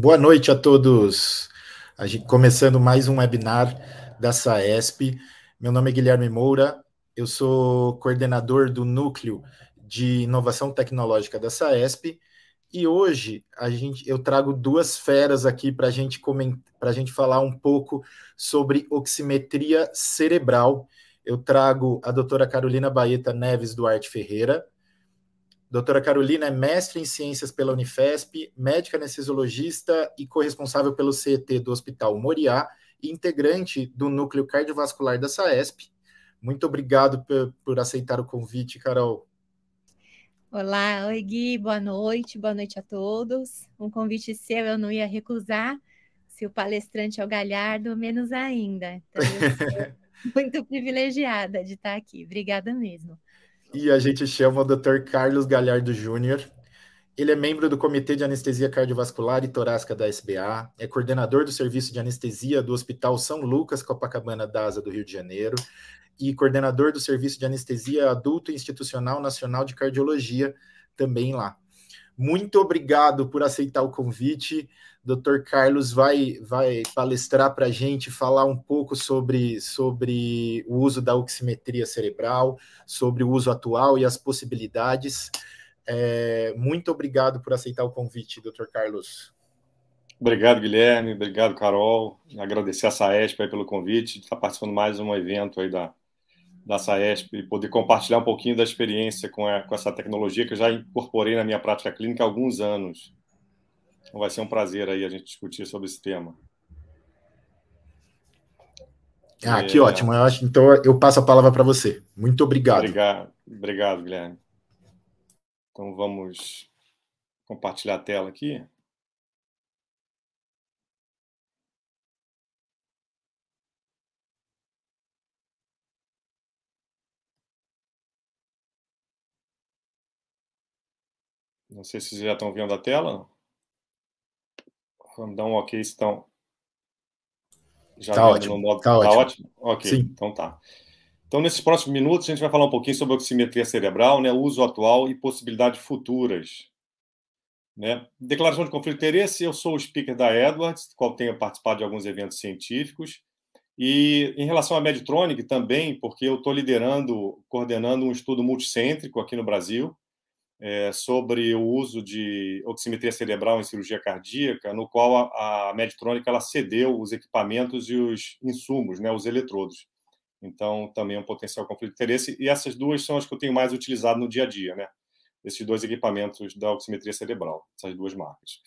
Boa noite a todos. A gente, começando mais um webinar da SAESP. Meu nome é Guilherme Moura, eu sou coordenador do Núcleo de Inovação Tecnológica da SAESP e hoje a gente, eu trago duas feras aqui para gente a gente falar um pouco sobre oximetria cerebral. Eu trago a doutora Carolina Baeta Neves Duarte Ferreira, Doutora Carolina é mestre em ciências pela Unifesp, médica anestesiologista e corresponsável pelo CET do Hospital Moriá e integrante do núcleo cardiovascular da SAESP. Muito obrigado por, por aceitar o convite, Carol. Olá, oi Gui, boa noite, boa noite a todos. Um convite seu eu não ia recusar, se o palestrante é o Galhardo, menos ainda. Então, eu sou muito privilegiada de estar aqui. Obrigada mesmo. E a gente chama o Dr. Carlos Galhardo Júnior. Ele é membro do Comitê de Anestesia Cardiovascular e Torácica da SBA, é coordenador do Serviço de Anestesia do Hospital São Lucas Copacabana DASA do Rio de Janeiro e coordenador do Serviço de Anestesia Adulto Institucional Nacional de Cardiologia, também lá. Muito obrigado por aceitar o convite. Dr. Carlos vai, vai palestrar para a gente, falar um pouco sobre, sobre o uso da oximetria cerebral, sobre o uso atual e as possibilidades. É, muito obrigado por aceitar o convite, Dr. Carlos. Obrigado, Guilherme. Obrigado, Carol. Agradecer a Saesp pelo convite de estar participando mais de um evento aí da, da SAESP e poder compartilhar um pouquinho da experiência com, a, com essa tecnologia que eu já incorporei na minha prática clínica há alguns anos. Então vai ser um prazer aí a gente discutir sobre esse tema. Ah, é... que ótimo. Eu acho, então eu passo a palavra para você. Muito obrigado. Obrigado, obrigado, Guilherme. Então vamos compartilhar a tela aqui. Não sei se vocês já estão vendo a tela. Vamos dar um ok estão. Já tá ótimo. No modo... Tá, tá ótimo. ótimo. Ok, Sim. então tá. Então, nesses próximos minutos, a gente vai falar um pouquinho sobre oximetria cerebral, né, uso atual e possibilidades futuras. Né? Declaração de conflito de interesse, eu sou o speaker da Edwards, qual tenho participado de alguns eventos científicos. E em relação à Medtronic também, porque eu estou liderando, coordenando um estudo multicêntrico aqui no Brasil, é, sobre o uso de oximetria cerebral em cirurgia cardíaca, no qual a, a Medtronic ela cedeu os equipamentos e os insumos, né, os eletrodos. Então, também é um potencial conflito de interesse. E essas duas são as que eu tenho mais utilizado no dia a dia, né? Esses dois equipamentos da oximetria cerebral, essas duas marcas.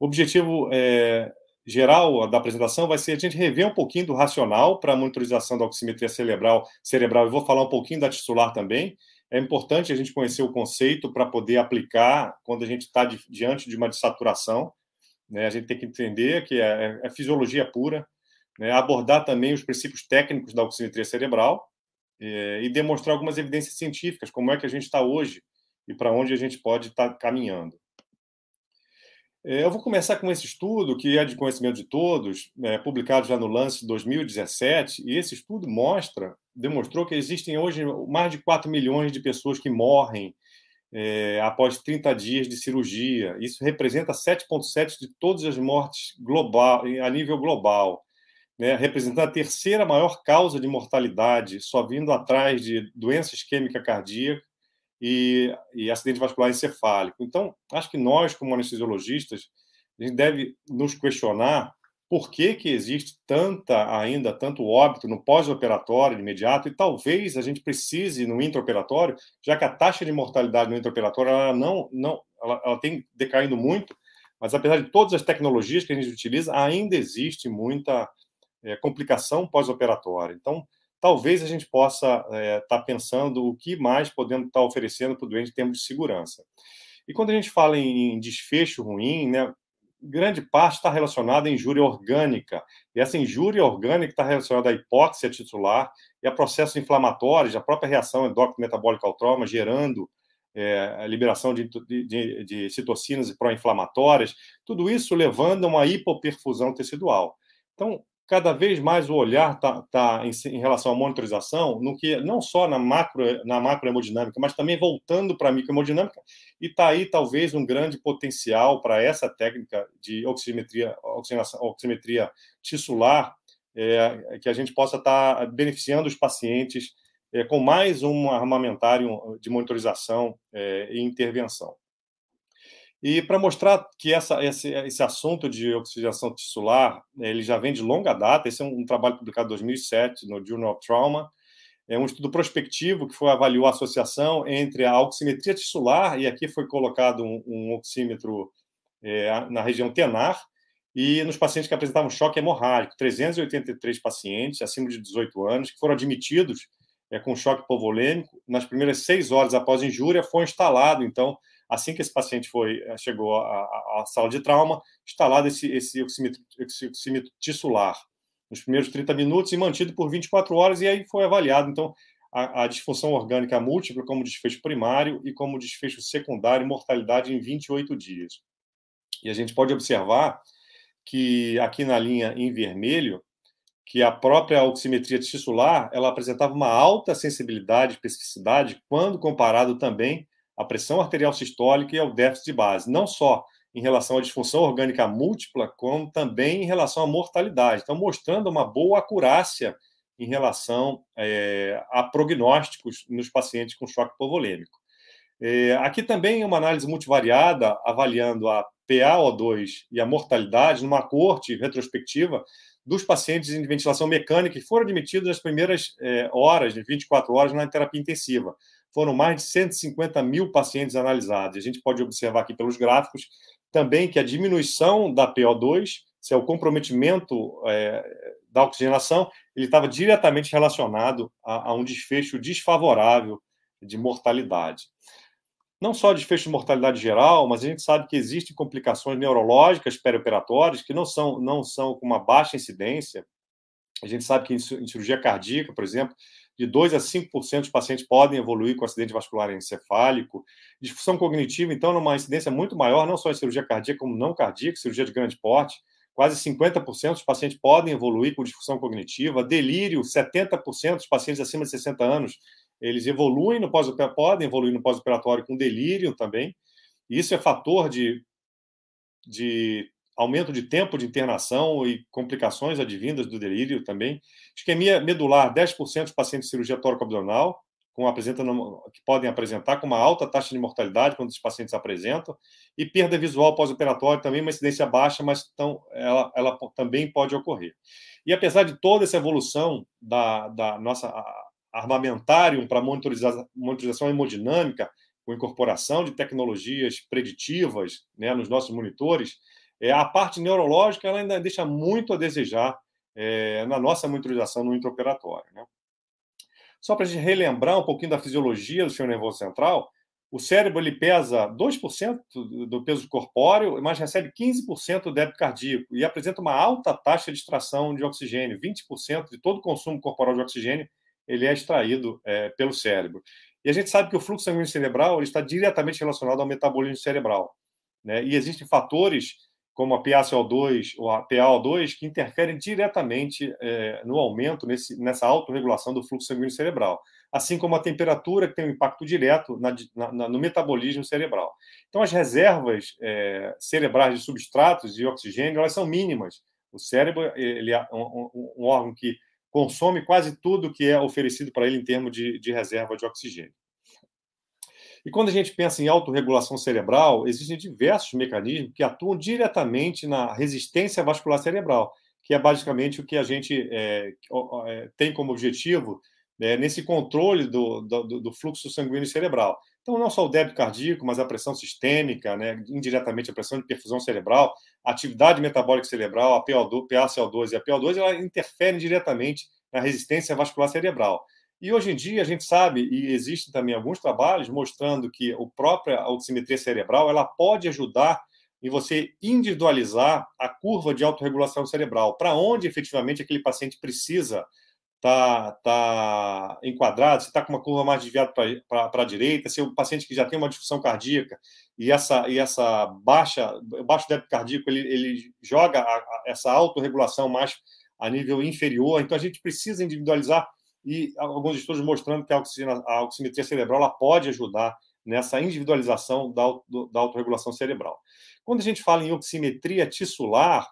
O objetivo é, geral da apresentação vai ser a gente rever um pouquinho do racional para a monitorização da oximetria cerebral, cerebral. Eu vou falar um pouquinho da tisular também, é importante a gente conhecer o conceito para poder aplicar quando a gente está diante de uma dessaturação. Né? A gente tem que entender que é, é fisiologia pura, né? abordar também os princípios técnicos da oximetria cerebral é, e demonstrar algumas evidências científicas, como é que a gente está hoje e para onde a gente pode estar tá caminhando. É, eu vou começar com esse estudo, que é de conhecimento de todos, é, publicado já no Lance 2017, e esse estudo mostra, demonstrou que existem hoje mais de 4 milhões de pessoas que morrem é, após 30 dias de cirurgia. Isso representa 7,7% de todas as mortes global, a nível global, né, representando a terceira maior causa de mortalidade, só vindo atrás de doença isquêmica cardíaca e, e acidente vascular encefálico. Então, acho que nós, como anestesiologistas, a gente deve nos questionar por que, que existe tanta ainda tanto óbito no pós-operatório imediato e talvez a gente precise no intraoperatório, já que a taxa de mortalidade no intraoperatório ela não não ela, ela tem decaindo muito, mas apesar de todas as tecnologias que a gente utiliza, ainda existe muita é, complicação pós-operatória. Então, talvez a gente possa estar é, tá pensando o que mais podemos estar tá oferecendo para o doente em termos de segurança. E quando a gente fala em desfecho ruim, né, grande parte está relacionada à injúria orgânica. E essa injúria orgânica está relacionada à hipóxia titular e a processos inflamatórios, a própria reação endócrino-metabólica ao trauma, gerando é, a liberação de, de, de citocinas pró-inflamatórias, tudo isso levando a uma hipoperfusão tecidual. Então, cada vez mais o olhar está tá em, em, relação à monitorização, no que não só na macro, na macrohemodinâmica, mas também voltando para a microhemodinâmica, e está aí talvez um grande potencial para essa técnica de oximetria, oximetria tissular, é, que a gente possa estar tá beneficiando os pacientes é, com mais um armamentário de monitorização é, e intervenção. E para mostrar que essa, esse, esse assunto de oxigenação tissular ele já vem de longa data, esse é um, um trabalho publicado em 2007 no Journal of Trauma, é um estudo prospectivo que foi avaliou a associação entre a oximetria tissular, e aqui foi colocado um, um oxímetro é, na região tenar, e nos pacientes que apresentavam choque hemorrágico, 383 pacientes acima de 18 anos que foram admitidos é, com choque hipovolêmico, nas primeiras seis horas após injúria, foi instalado, então, assim que esse paciente foi eh, chegou à, à sala de trauma, instalado esse, esse, oxímetro, tissular nos primeiros 30 minutos e mantido por 24 horas, e aí foi avaliado, então, a, a disfunção orgânica múltipla como desfecho primário e como desfecho secundário, mortalidade em 28 dias. E a gente pode observar que aqui na linha em vermelho, que a própria oximetria tissular, ela apresentava uma alta sensibilidade e especificidade quando comparado também à pressão arterial sistólica e ao déficit de base, não só em relação à disfunção orgânica múltipla, como também em relação à mortalidade. Então, mostrando uma boa acurácia em relação é, a prognósticos nos pacientes com choque hipovolêmico. É, aqui também uma análise multivariada avaliando a PaO2 e a mortalidade numa corte retrospectiva dos pacientes em ventilação mecânica que foram admitidos nas primeiras é, horas, de 24 horas, na terapia intensiva. Foram mais de 150 mil pacientes analisados. A gente pode observar aqui pelos gráficos também que a diminuição da PO2, se é o comprometimento é, da oxigenação, ele estava diretamente relacionado a, a um desfecho desfavorável de mortalidade não só desfecho de mortalidade geral, mas a gente sabe que existem complicações neurológicas perioperatórias que não são, não são com uma baixa incidência. A gente sabe que em cirurgia cardíaca, por exemplo, de 2 a 5% dos pacientes podem evoluir com acidente vascular encefálico. Disfunção cognitiva, então, numa incidência muito maior, não só em cirurgia cardíaca, como não cardíaca, cirurgia de grande porte. Quase 50% dos pacientes podem evoluir com disfunção cognitiva. Delírio, 70% dos pacientes acima de 60 anos eles evoluem no pós podem evoluir no pós-operatório com delírio também. Isso é fator de, de aumento de tempo de internação e complicações advindas do delírio também. Isquemia medular, 10% dos pacientes de cirurgia tóraco-abdominal, com que podem apresentar com uma alta taxa de mortalidade quando os pacientes apresentam, e perda visual pós-operatório também uma incidência baixa, mas então, ela, ela também pode ocorrer. E apesar de toda essa evolução da, da nossa armamentário para monitorização, monitorização hemodinâmica, com incorporação de tecnologias preditivas né, nos nossos monitores, é, a parte neurológica ela ainda deixa muito a desejar é, na nossa monitorização no intraoperatório. Né? Só para a gente relembrar um pouquinho da fisiologia do sistema nervoso central, o cérebro ele pesa 2% do peso corpóreo, mas recebe 15% do débito cardíaco e apresenta uma alta taxa de extração de oxigênio, 20% de todo o consumo corporal de oxigênio ele é extraído é, pelo cérebro. E a gente sabe que o fluxo sanguíneo cerebral está diretamente relacionado ao metabolismo cerebral. Né? E existem fatores como a PaCO2 ou a PaO2 que interferem diretamente é, no aumento, nesse, nessa autorregulação do fluxo sanguíneo cerebral, assim como a temperatura que tem um impacto direto na, na, no metabolismo cerebral. Então, as reservas é, cerebrais de substratos de oxigênio elas são mínimas. O cérebro ele é um, um, um órgão que consome quase tudo que é oferecido para ele em termos de, de reserva de oxigênio. E quando a gente pensa em autorregulação cerebral, existem diversos mecanismos que atuam diretamente na resistência vascular cerebral, que é basicamente o que a gente é, é, tem como objetivo é, nesse controle do, do, do, fluxo sanguíneo cerebral. Então, não só o débito cardíaco, mas a pressão sistêmica, né, indiretamente a pressão de perfusão cerebral, a atividade metabólica cerebral, a PaCO2, PaCO2 e a PO2, ela interferem diretamente na resistência vascular cerebral. E hoje em dia a gente sabe, e existem também alguns trabalhos mostrando que a própria oximetria cerebral ela pode ajudar em você individualizar a curva de autorregulação cerebral, para onde efetivamente aquele paciente precisa está tá enquadrado, se está com uma curva mais desviada para a direita, se o paciente que já tem uma disfunção cardíaca e essa, e essa baixa, baixo débito cardíaco, ele, ele joga a, a, essa autorregulação mais a nível inferior. Então, a gente precisa individualizar e alguns estudos mostrando que a, a oximetria cerebral pode ajudar nessa individualização da, da autorregulação cerebral. Quando a gente fala em oximetria tissular,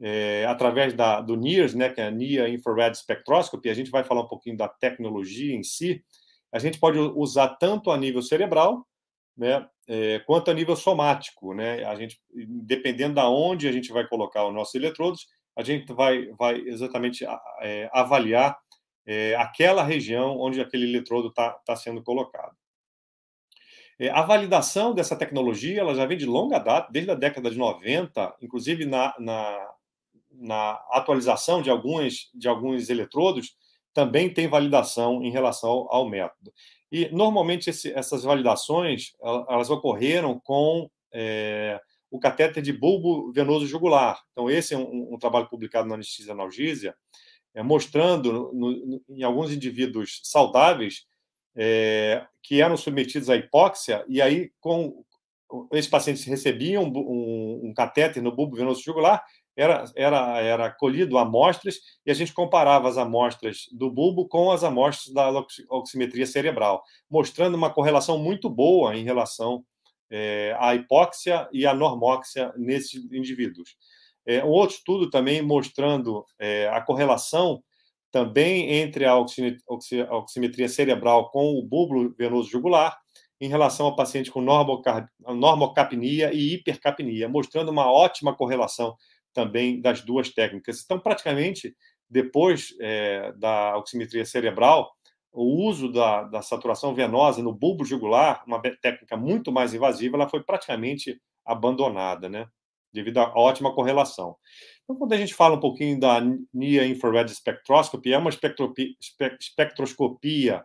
é, através da, do NIRS, né, que é a Near Infrared Spectroscopy, a gente vai falar um pouquinho da tecnologia em si, a gente pode usar tanto a nível cerebral, né, é, quanto a nível somático, né, a gente, dependendo da onde a gente vai colocar os nossos eletrodos, a gente vai, vai exatamente é, avaliar é, aquela região onde aquele eletrodo está tá sendo colocado. É, a validação dessa tecnologia ela já vem de longa data, desde a década de 90, inclusive na, na, na atualização de alguns, de alguns eletrodos, também tem validação em relação ao método. E, normalmente, esse, essas validações elas ocorreram com é, o catéter de bulbo venoso jugular. Então, esse é um, um trabalho publicado na Anestesia Analgésia, é, mostrando no, em alguns indivíduos saudáveis é, que eram submetidos à hipóxia, e aí, com esses pacientes recebiam um, um, um catéter no bulbo venoso jugular, era, era, era colhido amostras e a gente comparava as amostras do bulbo com as amostras da oximetria cerebral, mostrando uma correlação muito boa em relação é, à hipóxia e à normóxia nesses indivíduos. É, um outro estudo também mostrando é, a correlação também entre a oximetria cerebral com o bulbo venoso jugular em relação ao paciente com normocapnia e hipercapnia, mostrando uma ótima correlação também das duas técnicas. Então, praticamente, depois é, da oximetria cerebral, o uso da, da, saturação venosa no bulbo jugular, uma técnica muito mais invasiva, ela foi praticamente abandonada, né? Devido à ótima correlação. Então, quando a gente fala um pouquinho da Near Infrared Spectroscopy, é uma espectroscopia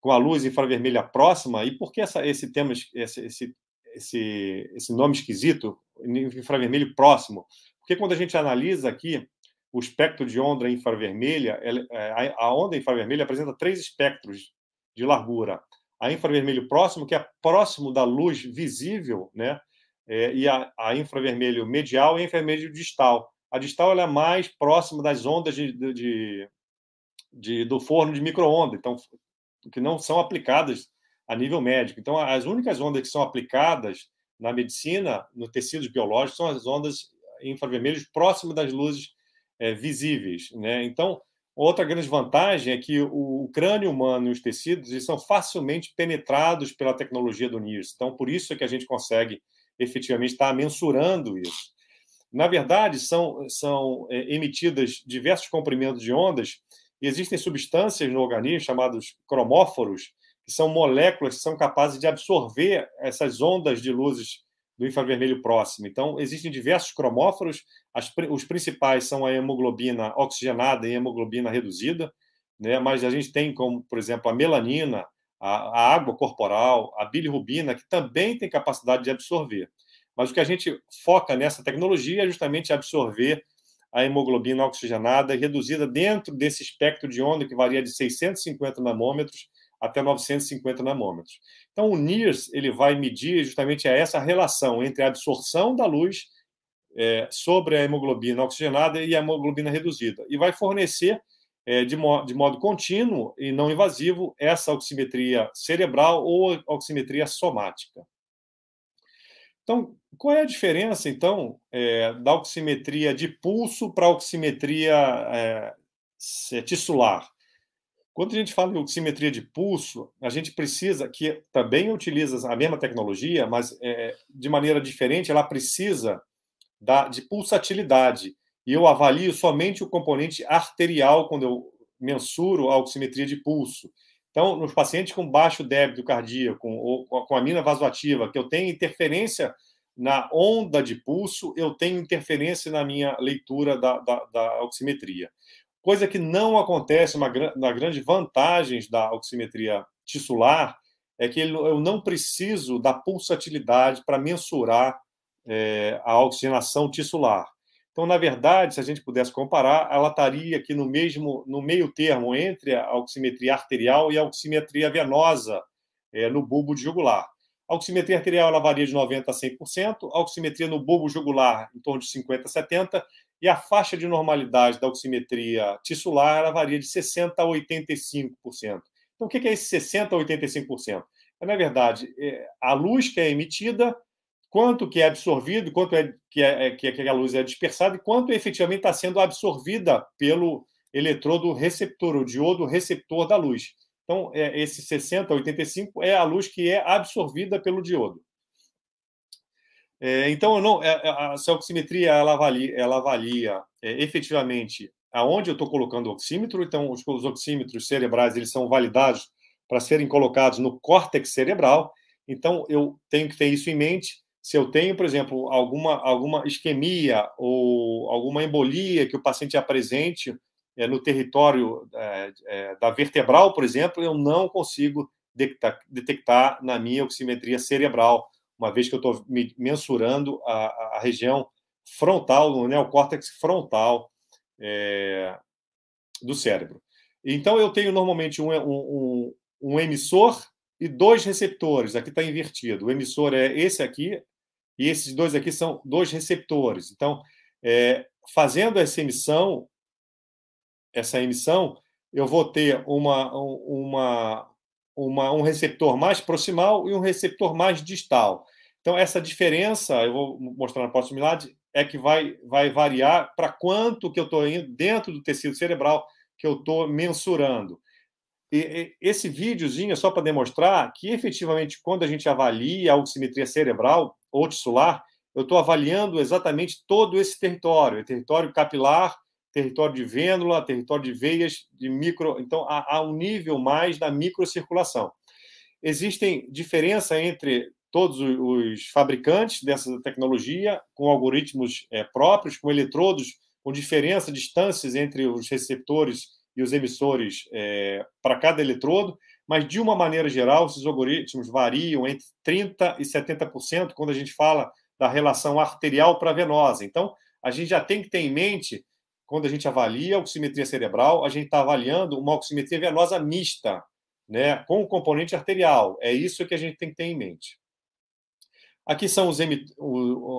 com a luz infravermelha próxima. E por que essa, esse tema, esse, esse, esse, esse nome esquisito, infravermelho próximo? Porque quando a gente analisa aqui o espectro de onda infravermelha, é, a onda infravermelha apresenta três espectros de largura. A infravermelho próximo, que é próximo da luz visível, né? É, e a, a, infravermelho medial e a infravermelho distal. A distal é mais próxima das ondas de, de, de do forno de microondas, então que não são aplicadas a nível médico. Então, as únicas ondas que são aplicadas na medicina, no tecidos biológicos, são as ondas infravermelhos próximo das luzes é, visíveis. Né? Então, outra grande vantagem é que o, o crânio humano e os tecidos eles são facilmente penetrados pela tecnologia do NIRS. Então, por isso é que a gente consegue efetivamente estar mensurando isso. Na verdade, são, são é, emitidas diversos comprimentos de ondas e existem substâncias no organismo chamados cromóforos, que são moléculas que são capazes de absorver essas ondas de luzes do infravermelho próximo. Então, existem diversos cromóforos, as, os principais são a hemoglobina oxigenada e a hemoglobina reduzida, né? mas a gente tem como, por exemplo, a melanina, a, a água corporal, a bilirrubina, que também tem capacidade de absorver. Mas o que a gente foca nessa tecnologia é justamente absorver a hemoglobina oxigenada reduzida dentro desse espectro de onda que varia de 650 nanômetros até 950 nanômetros. Então, o NIRS ele vai medir justamente essa relação entre a absorção da luz é, sobre a hemoglobina oxigenada e a hemoglobina reduzida, e vai fornecer de, mo de modo contínuo e não invasivo essa oximetria cerebral ou oximetria somática. Então, qual é a diferença, então, é, da oximetria de pulso para a oximetria é, tissular? Quando a gente fala em oximetria de pulso, a gente precisa, que também utiliza a mesma tecnologia, mas é, de maneira diferente, ela precisa da, de pulsatilidade. E eu avalio somente o componente arterial quando eu mensuro a oximetria de pulso. Então, nos pacientes com baixo débito cardíaco ou com a mina vasoativa, que eu tenho interferência na onda de pulso, eu tenho interferência na minha leitura da, da, da oximetria coisa que não acontece, uma na grande vantagem da oximetria tissular é que eu não preciso da pulsatilidade para mensurar é, a oxigenação tissular. Então, na verdade, se a gente pudesse comparar, ela estaria aqui no mesmo, no meio termo entre a oximetria arterial e a oximetria venosa é, no bulbo jugular. A oximetria arterial ela varia de 90% a 100%, a oximetria no bulbo jugular em torno de 50% a 70%, e a faixa de normalidade da oximetria tissular ela varia de 60% a 85%. Então, o que é esse 60% a 85%? É, na verdade, é a luz que é emitida, quanto que é absorvido, quanto é que, é, que, que a luz é dispersada e quanto efetivamente está sendo absorvida pelo eletrodo receptor, o diodo receptor da luz. Então, é, esse 60 a 85 é a luz que é absorvida pelo diodo. É, então, não, é, é, a, oximetria ela avalia, ela avalia é, efetivamente aonde eu estou colocando o oxímetro. Então, os, os oxímetros cerebrais eles são validados para serem colocados no córtex cerebral. Então, eu tenho que ter isso em mente. Se eu tenho, por exemplo, alguma, alguma isquemia ou alguma embolia que o paciente apresente é, no território é, é, da vertebral, por exemplo, eu não consigo detectar, detectar na minha oximetria cerebral uma vez que eu estou mensurando a, a, região frontal, no neocórtex frontal do cérebro. Então, eu tenho normalmente um, um, um emissor e dois receptores. Aqui está invertido. O emissor é esse aqui, e esses dois aqui são dois receptores. Então, é, fazendo essa emissão, essa emissão, eu vou ter uma, uma, uma, um receptor mais proximal e um receptor mais distal. Então, essa diferença, eu vou mostrar na próxima slide, é que vai, vai variar para quanto que eu estou indo dentro do tecido cerebral que eu estou mensurando. E, e, esse videozinho é só para demonstrar que, efetivamente, quando a gente avalia a oximetria cerebral ou tissular, eu estou avaliando exatamente todo esse território, território capilar, território de vênula, território de veias, de micro. Então, há, há um nível mais da microcirculação. Existem diferença entre todos os fabricantes dessa tecnologia, com algoritmos é, próprios, com eletrodos, com diferença, distâncias entre os receptores e os emissores é, para cada eletrodo, mas, de uma maneira geral, esses algoritmos variam entre 30% e 70% quando a gente fala da relação arterial para venosa. Então, a gente já tem que ter em mente quando a gente avalia a oximetria cerebral, a gente está avaliando uma oximetria venosa mista, né, com o componente arterial. É isso que a gente tem que ter em mente. Aqui são os,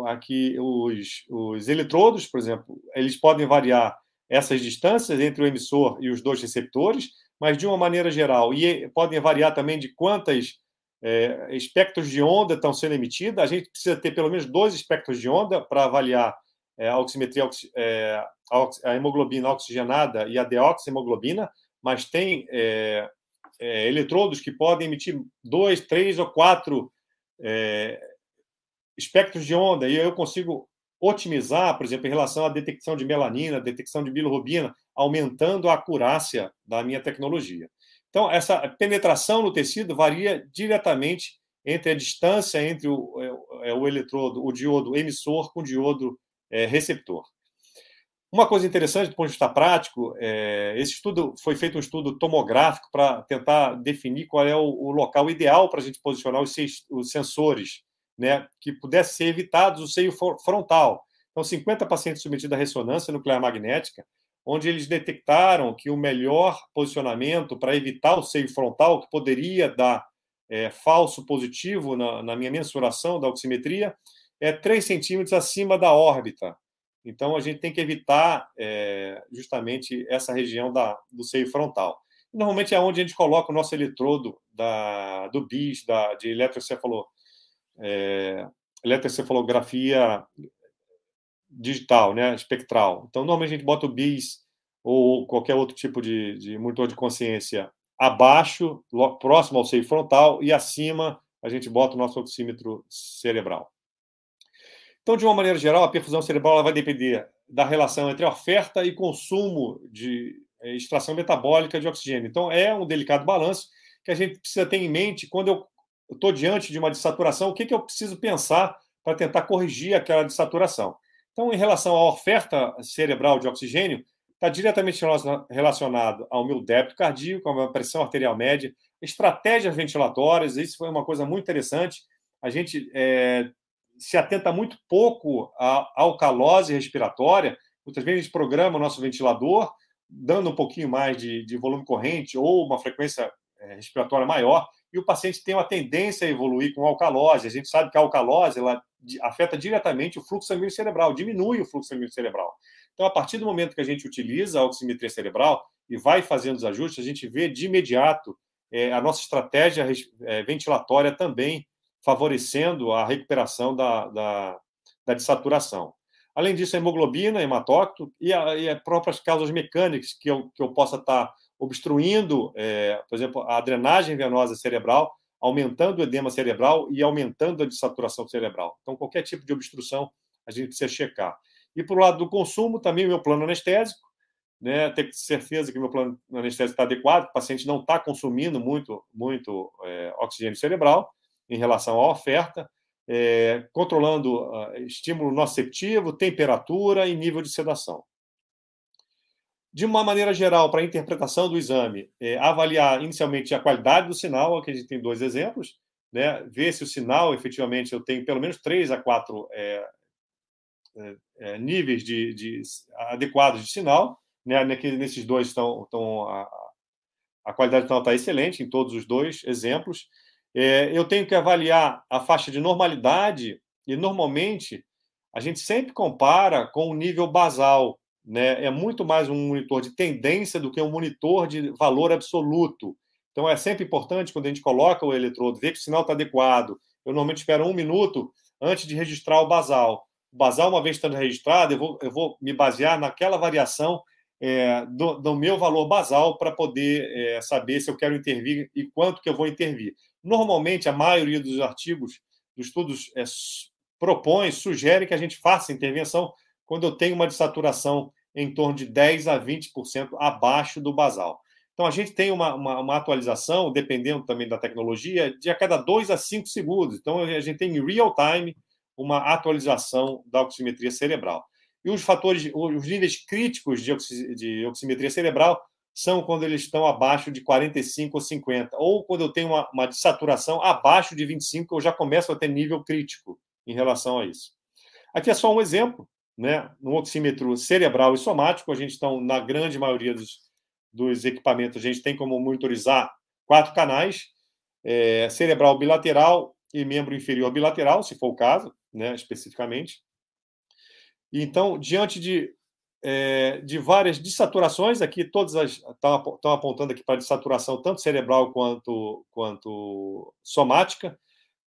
aqui os, os eletrodos, por exemplo, eles podem variar essas distâncias entre o emissor e os dois receptores, mas de uma maneira geral, e podem variar também de quantas é, espectros de onda estão sendo emitidas. A gente precisa ter pelo menos dois espectros de onda para avaliar é, a oximetria, a hemoglobina oxigenada e a deoxihemoglobina, mas tem eletrodos que podem emitir dois, três ou quatro espectros de onda, e eu consigo otimizar, por exemplo, em relação à detecção de melanina, detecção de bilirrubina, aumentando a acurácia da minha tecnologia. Então, essa penetração no tecido varia diretamente entre a distância entre o, o, o eletrodo, o diodo emissor com o diodo é, receptor. Uma coisa interessante do ponto de vista prático, é, esse estudo foi feito um estudo tomográfico para tentar definir qual é o, o local ideal para a gente posicionar os, os sensores, né, que pudesse ser evitados o seio frontal. Então, 50 pacientes submetidos à ressonância nuclear magnética, onde eles detectaram que o melhor posicionamento para evitar o seio frontal, que poderia dar é, falso positivo na, na minha mensuração da oximetria, é 3 centímetros acima da órbita. Então, a gente tem que evitar é, justamente essa região da, do seio frontal. Normalmente é onde a gente coloca o nosso eletrodo da, do BIS, da, de eletrocefalo, é, eletrocefalografia digital, né, espectral. Então, normalmente a gente bota o BIS ou qualquer outro tipo de, de monitor de consciência abaixo, próximo ao seio frontal, e acima a gente bota o nosso oxímetro cerebral. Então, de uma maneira geral, a perfusão cerebral vai depender da relação entre oferta e consumo de eh, extração metabólica de oxigênio. Então, é um delicado balanço que a gente precisa ter em mente quando eu estou diante de uma dessaturação, o que, que eu preciso pensar para tentar corrigir aquela dessaturação. Então, em relação à oferta cerebral de oxigênio, está diretamente relacionado ao meu débito cardíaco, à minha pressão arterial média, estratégias ventilatórias, isso foi uma coisa muito interessante. A gente é, se atenta muito pouco à alcalose respiratória. Muitas vezes a gente programa o nosso ventilador, dando um pouquinho mais de, de volume corrente ou uma frequência é, respiratória maior, e o paciente tem uma tendência a evoluir com alcalose. A gente sabe que a alcalose ela afeta diretamente o fluxo sanguíneo cerebral, diminui o fluxo sanguíneo cerebral. Então, a partir do momento que a gente utiliza a oximetria cerebral e vai fazendo os ajustes, a gente vê de imediato é, a nossa estratégia é, ventilatória também favorecendo a recuperação da, da, da. Além disso, a hemoglobina, hematócrito e, a, e as próprias causas mecânicas que eu, que eu possa estar obstruindo, é, por exemplo, a drenagem venosa cerebral, aumentando o edema cerebral e aumentando a dessaturação cerebral. Então, qualquer tipo de obstrução a gente precisa checar. E para o lado do consumo, também o meu plano anestésico, né, ter certeza que meu plano anestésico está adequado, o paciente não está consumindo muito, muito é, oxigênio cerebral em relação à oferta, é, controlando uh, estímulo noceptivo, temperatura e nível de sedação. De uma maneira geral, para a interpretação do exame, é, avaliar inicialmente a qualidade do sinal, aqui a gente tem dois exemplos, né, ver se o sinal, efetivamente, eu tenho pelo menos três a quatro é, é, é níveis de, de, adequados de sinal, né, nesses dois estão, estão a, a qualidade do sinal está excelente em todos os dois exemplos, é, eu tenho que avaliar a faixa de normalidade e, normalmente, a gente sempre compara com o nível basal. Né? É muito mais um monitor de tendência do que um monitor de valor absoluto. Então, é sempre importante, quando a gente coloca o eletrodo, ver que o sinal está adequado. Eu normalmente espero um minuto antes de registrar o basal. O basal, uma vez estando registrado, eu vou, eu vou me basear naquela variação é, do, do, meu valor basal para poder é, saber se eu quero intervir e quanto que eu vou intervir. Normalmente, a maioria dos artigos, dos estudos, é, propõe, sugere que a gente faça intervenção quando eu tenho uma dessaturação em torno de 10 a 20% abaixo do basal. Então, a gente tem uma, uma, uma, atualização, dependendo também da tecnologia, de a cada 2 a 5 segundos. Então, a gente tem em real time uma atualização da oximetria cerebral. E os fatores, os níveis críticos de, oxi, de oximetria cerebral são quando eles estão abaixo de 45 ou 50, ou quando eu tenho uma, uma saturação abaixo de 25, eu já começo a ter nível crítico em relação a isso. Aqui é só um exemplo, né? No oxímetro cerebral e somático, a gente está, na grande maioria dos, dos equipamentos, a gente tem como monitorizar quatro canais, é, cerebral bilateral e membro inferior bilateral, se for o caso, né, especificamente. Então, diante de é, de várias dessaturações, aqui todas estão apontando aqui para dessaturação tanto cerebral quanto, quanto somática.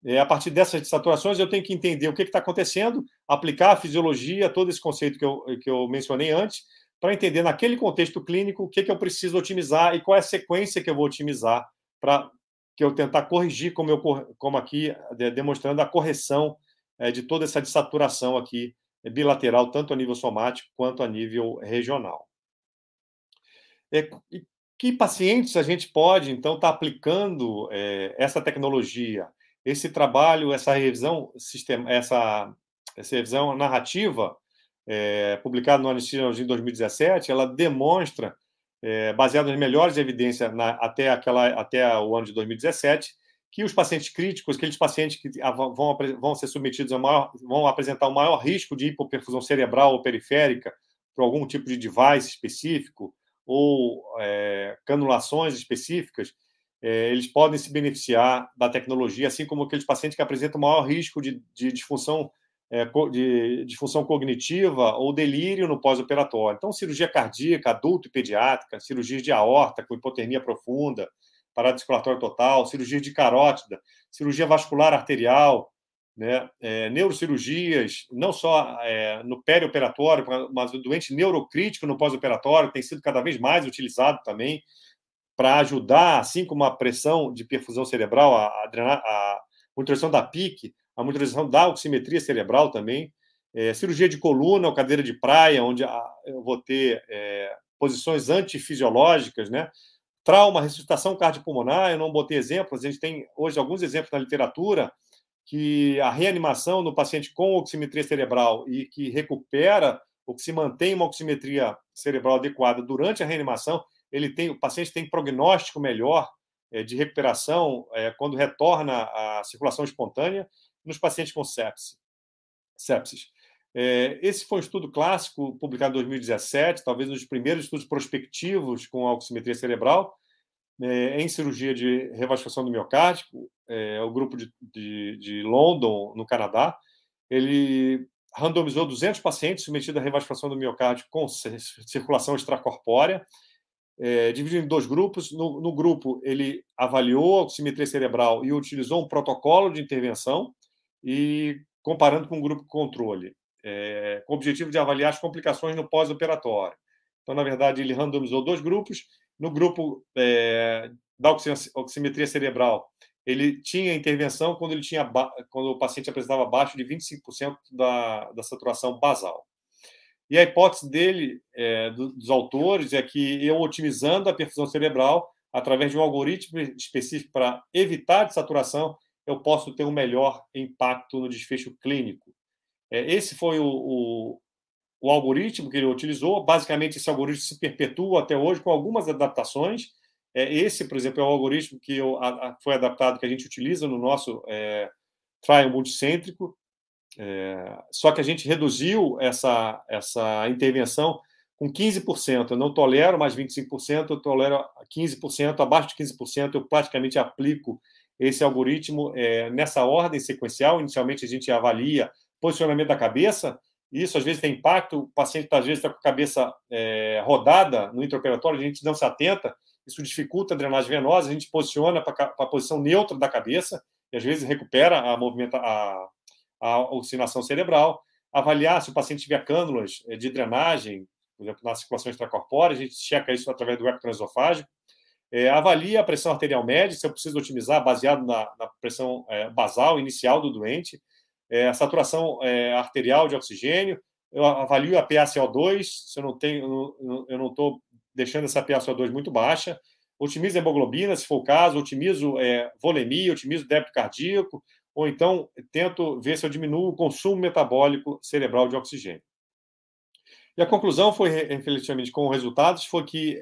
É, a partir dessas dessaturações, eu tenho que entender o que está acontecendo, aplicar a fisiologia, todo esse conceito que eu, que eu mencionei antes, para entender naquele contexto clínico o que, que eu preciso otimizar e qual é a sequência que eu vou otimizar para que eu tentar corrigir, como, eu, como aqui, demonstrando a correção é, de toda essa dessaturação aqui bilateral, tanto a nível somático quanto a nível regional. É, que pacientes a gente pode, então, estar tá aplicando é, essa tecnologia, esse trabalho, essa revisão, sistema, essa, essa revisão narrativa, é, publicada no Anesthesia em 2017, ela demonstra, é, baseada nas melhores evidências na, até, aquela, até o ano de 2017, que os pacientes críticos, aqueles pacientes que vão, vão ser submetidos a maior, vão apresentar o maior risco de hipoperfusão cerebral ou periférica por algum tipo de device específico ou é, canulações específicas, é, eles podem se beneficiar da tecnologia, assim como aqueles pacientes que apresentam maior risco de, de disfunção é, de disfunção cognitiva ou delírio no pós-operatório. Então, cirurgia cardíaca, adulto e pediátrica, cirurgia de aorta com hipotermia profunda, parada circulatória total, cirurgia de carótida, cirurgia vascular arterial, né, é, neurocirurgias, não só é, no perioperatório, mas o doente neurocrítico no pós-operatório tem sido cada vez mais utilizado também para ajudar, assim como a pressão de perfusão cerebral, a, a, a monitorização da PIC, a monitorização da oximetria cerebral também, é, cirurgia de coluna ou cadeira de praia, onde a, eu vou ter é, posições antifisiológicas, né? Trauma, ressuscitação cardiopulmonar, eu não botei exemplos, a gente tem hoje alguns exemplos na literatura que a reanimação no paciente com oximetria cerebral e que recupera ou que se mantém uma oximetria cerebral adequada durante a reanimação, ele tem, o paciente tem prognóstico melhor é, de recuperação é, quando retorna à circulação espontânea nos pacientes com sepsis. sepsis. É, esse foi um estudo clássico publicado em 2017, talvez um dos primeiros estudos prospectivos com oximetria cerebral. em cirurgia de revasculação do miocárdio, é, o grupo de, de, de, London, no Canadá, ele randomizou 200 pacientes submetidos à revasculação do miocárdio com circulação extracorpórea, é, dividido em dois grupos. No, no, grupo, ele avaliou a oximetria cerebral e utilizou um protocolo de intervenção, e comparando com o grupo controle, é, com o objetivo de avaliar as complicações no pós-operatório. Então, na verdade, ele randomizou dois grupos. No grupo é, da oximetria cerebral, ele tinha intervenção quando ele tinha quando o paciente apresentava abaixo de 25% da, da saturação basal. E a hipótese dele, é, dos autores, é que eu otimizando a perfusão cerebral através de um algoritmo específico para evitar desaturação, eu posso ter um melhor impacto no desfecho clínico. É, esse foi o, o, o algoritmo que ele utilizou. Basicamente, esse algoritmo se perpetua até hoje com algumas adaptações. É, esse, por exemplo, é o algoritmo que eu, a, a, foi adaptado, que a gente utiliza no nosso é, trial multicêntrico. É, só que a gente reduziu essa, essa intervenção com 15%. Eu não tolero mais 25%, eu tolero 15%. Abaixo de 15%, eu praticamente aplico esse algoritmo é, nessa ordem sequencial. Inicialmente, a gente avalia posicionamento da cabeça, isso às vezes tem impacto, o paciente às vezes está com a cabeça é, rodada no intraoperatório, a gente não se atenta, isso dificulta a drenagem venosa, a gente posiciona para a posição neutra da cabeça, e às vezes recupera a, movimenta, a, a oxigenação cerebral, avaliar se o paciente tiver cânulas é, de drenagem, por exemplo, na circulação extracorpórea, a gente checa isso através do eco transesofágico, é, avalia a pressão arterial média, se eu preciso otimizar, baseado na, na pressão é, basal inicial do doente, é, a saturação arterial de oxigênio, eu avalio a PaCO2, se eu não tenho, eu não estou deixando essa PaCO2 muito baixa, otimizo a hemoglobina, se for o caso, otimizo é, volemia, otimizo débito cardíaco, ou então tento ver se eu diminuo o consumo metabólico cerebral de oxigênio. E a conclusão foi, efetivamente, com resultados, foi que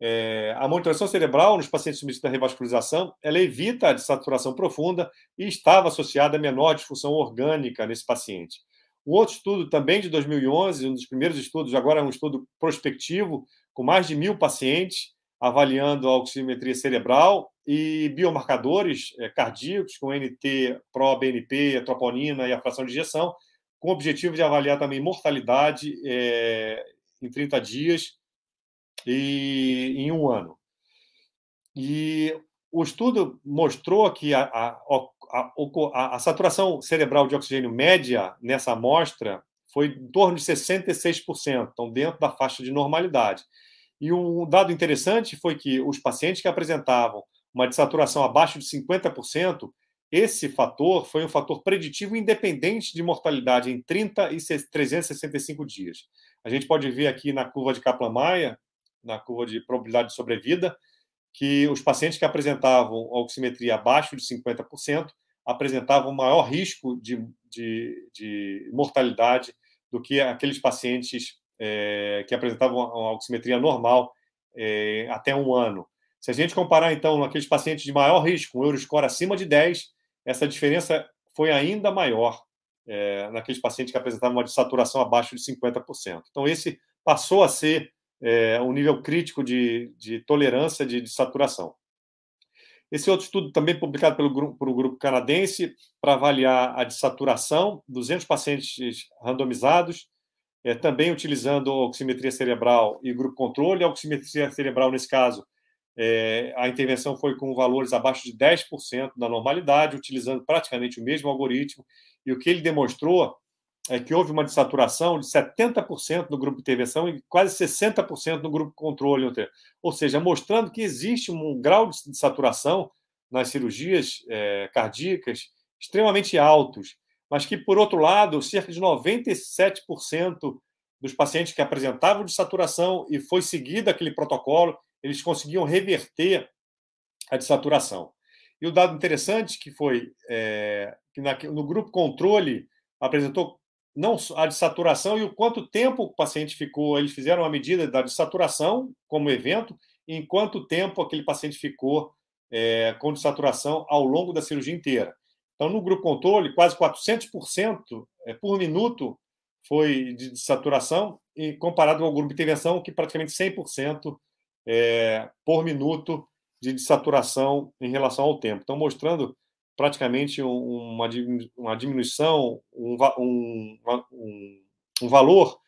é, a monitoração cerebral nos pacientes submetidos à revascularização, ela evita a desaturação profunda e estava associada a menor disfunção orgânica nesse paciente. Um outro estudo também de 2011, um dos primeiros estudos, agora é um estudo prospectivo, com mais de mil pacientes, avaliando a oximetria cerebral e biomarcadores é, cardíacos, com NT, ProBNP, a troponina e a fração de injeção, com o objetivo de avaliar também mortalidade é, em 30 dias e, em um ano. E o estudo mostrou que a, a, a, a, saturação cerebral de oxigênio média nessa amostra foi em torno de 66%, então dentro da faixa de normalidade. E um dado interessante foi que os pacientes que apresentavam uma desaturação abaixo de 50%, esse fator foi um fator preditivo independente de mortalidade em 30 e 365 dias. A gente pode ver aqui na curva de Kaplan-Meier na curva de probabilidade de sobrevida, que os pacientes que apresentavam oximetria abaixo de 50% apresentavam maior risco de, de, de mortalidade do que aqueles pacientes é, que apresentavam a oximetria normal é, até um ano. Se a gente comparar, então, aqueles pacientes de maior risco, um Euroscore acima de 10, essa diferença foi ainda maior é, naqueles pacientes que apresentavam uma saturação abaixo de 50%. Então, esse passou a ser é, um nível crítico de, de tolerância de, de, saturação. Esse outro estudo, também publicado pelo grupo, grupo canadense, para avaliar a desaturação, 200 pacientes randomizados, é, também utilizando oximetria cerebral e grupo controle. A oximetria cerebral, nesse caso, é, a intervenção foi com valores abaixo de 10% da normalidade, utilizando praticamente o mesmo algoritmo. E o que ele demonstrou é que houve uma desaturação de 70% no grupo de intervenção e quase 60% no grupo controle. Ou seja, mostrando que existe um grau de saturação nas cirurgias é, cardíacas extremamente altos, mas que, por outro lado, cerca de 97% dos pacientes que apresentavam de saturação e foi seguido aquele protocolo, eles conseguiam reverter a desaturação. E o dado interessante que foi é, que na, no grupo controle apresentou não a de saturação e o quanto tempo o paciente ficou. Eles fizeram uma medida da de saturação como evento, e em quanto tempo aquele paciente ficou é, com desaturação ao longo da cirurgia inteira. Então, no grupo controle, quase 400% é, por minuto foi de saturação, e comparado ao grupo intervenção, que praticamente 100% é, por minuto de saturação em relação ao tempo. Então, mostrando praticamente uma, uma diminuição, um, um, um, um valor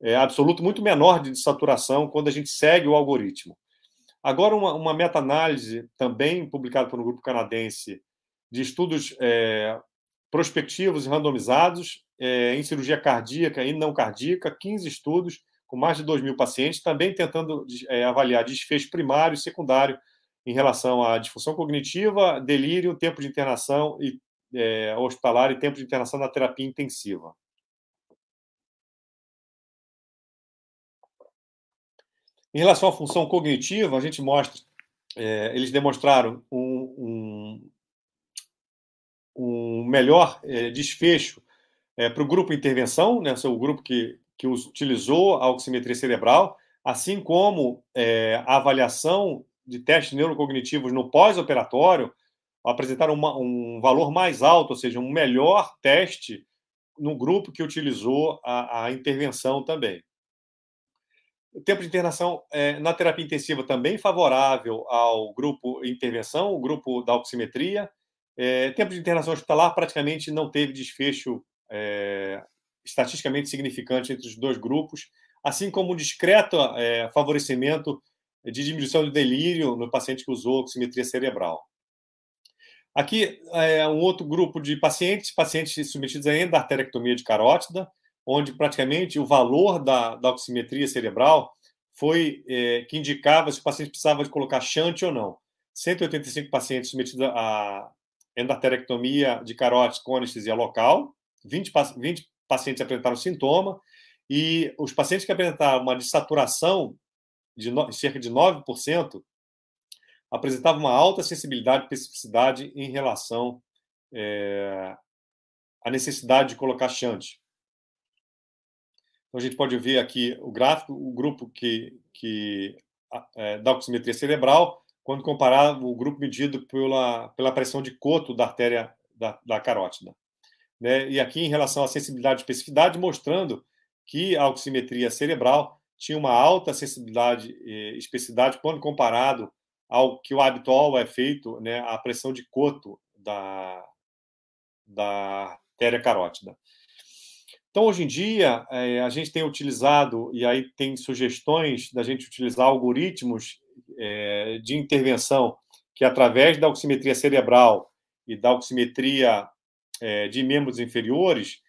é, absoluto muito menor de saturação quando a gente segue o algoritmo. Agora, uma, uma meta-análise também publicada por um grupo canadense de estudos é, prospectivos e randomizados é, em cirurgia cardíaca e não cardíaca, 15 estudos com mais de 2 mil pacientes, também tentando é, avaliar desfecho primário e secundário em relação à disfunção cognitiva, delírio, tempo de internação e, é, hospitalar e tempo de internação na terapia intensiva. Em relação à função cognitiva, a gente mostra, é, eles demonstraram um, um, um melhor é, desfecho é, para o grupo intervenção, né, o grupo que, que utilizou a oximetria cerebral, assim como é, a avaliação de testes neurocognitivos no pós-operatório apresentaram uma, um valor mais alto, ou seja, um melhor teste no grupo que utilizou a, a intervenção também. O tempo de internação é, na terapia intensiva também favorável ao grupo intervenção, o grupo da oximetria. É, tempo de internação hospitalar praticamente não teve desfecho é, estatisticamente significante entre os dois grupos, assim como um discreto é, favorecimento de diminuição do delírio no paciente que usou oximetria cerebral. Aqui é um outro grupo de pacientes, pacientes submetidos a endarterectomia de carótida, onde praticamente o valor da, da oximetria cerebral foi é, que indicava se o paciente precisava de colocar shunt ou não. 185 pacientes submetidos a endarterectomia de carótida com anestesia local, 20, 20 pacientes apresentaram sintoma, e os pacientes que apresentaram uma desaturação de no, cerca de 9% apresentavam uma alta sensibilidade e especificidade em relação é, à necessidade de colocar shunt. Então, a gente pode ver aqui o gráfico, o grupo que, que é, da oximetria cerebral, quando comparado o grupo medido pela, pela pressão de coto da artéria da, da carótida. Né? E aqui, em relação à sensibilidade e especificidade, mostrando que a oximetria cerebral tinha uma alta sensibilidade e especificidade quando comparado ao que o habitual é feito, né, a pressão de coto da, da artéria carótida. Então, hoje em dia, é, a gente tem utilizado, e aí tem sugestões da gente utilizar algoritmos é, de intervenção que, através da oximetria cerebral e da oximetria é, de membros inferiores,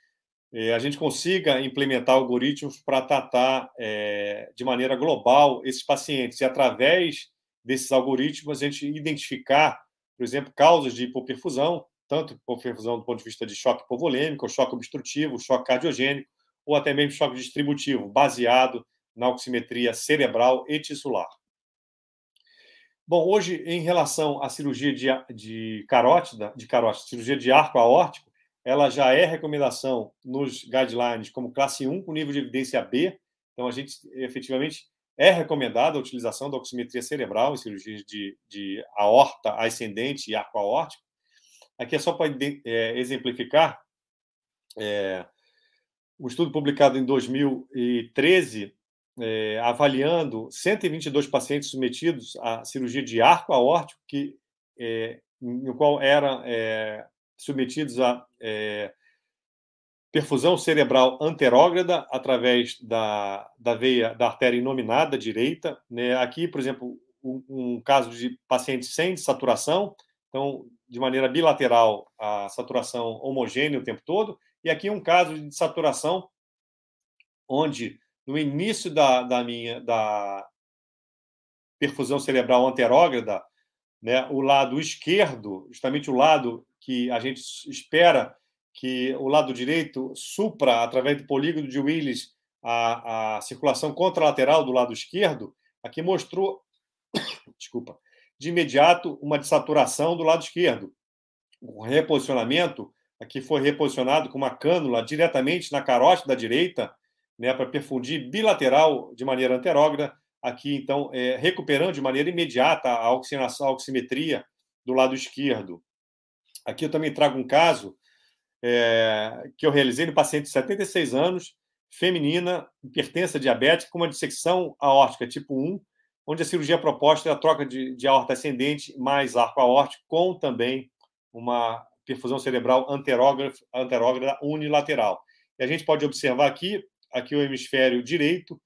é, a gente consiga implementar algoritmos para tratar é, de maneira global esses pacientes. E, através desses algoritmos, a gente identificar, por exemplo, causas de hipoperfusão, tanto hipoperfusão do ponto de vista de choque hipovolêmico, choque obstrutivo, choque cardiogênico, ou até mesmo choque distributivo, baseado na oximetria cerebral e tissular. Bom, hoje, em relação à cirurgia de, de carótida, de carótida, cirurgia de arco aórtico, ela já é recomendação nos guidelines como classe 1 com nível de evidência B. Então, a gente efetivamente é recomendada a utilização da oximetria cerebral em cirurgias de, de aorta ascendente e arco aórtico. Aqui é só para é, exemplificar. É, um estudo publicado em 2013, é, avaliando 122 pacientes submetidos à cirurgia de arco aórtico, que, é, no qual eram é, submetidos a é, perfusão cerebral anterógrada através da, da veia da artéria inominada direita. Né? Aqui, por exemplo, um, um caso de paciente sem saturação, então de maneira bilateral a saturação homogênea o tempo todo, e aqui um caso de saturação onde no início da, da minha da perfusão cerebral anterógrada, né, o lado esquerdo, justamente o lado que a gente espera que o lado direito supra através do polígono de Willis a, a circulação contralateral do lado esquerdo, aqui mostrou, desculpa, de imediato uma desaturação do lado esquerdo. O reposicionamento aqui foi reposicionado com uma cânula diretamente na carótida direita, né, para perfundir bilateral de maneira anterógrada. Aqui, então, é, recuperando de maneira imediata a oxigenação, a oximetria do lado esquerdo. Aqui eu também trago um caso é, que eu realizei no paciente de 76 anos, feminina, hipertensa diabética, com uma dissecção aórtica tipo 1, onde a cirurgia proposta é a troca de, de aorta ascendente mais arco aórtico, com também uma perfusão cerebral anterógrada unilateral. E a gente pode observar aqui, aqui o hemisfério direito,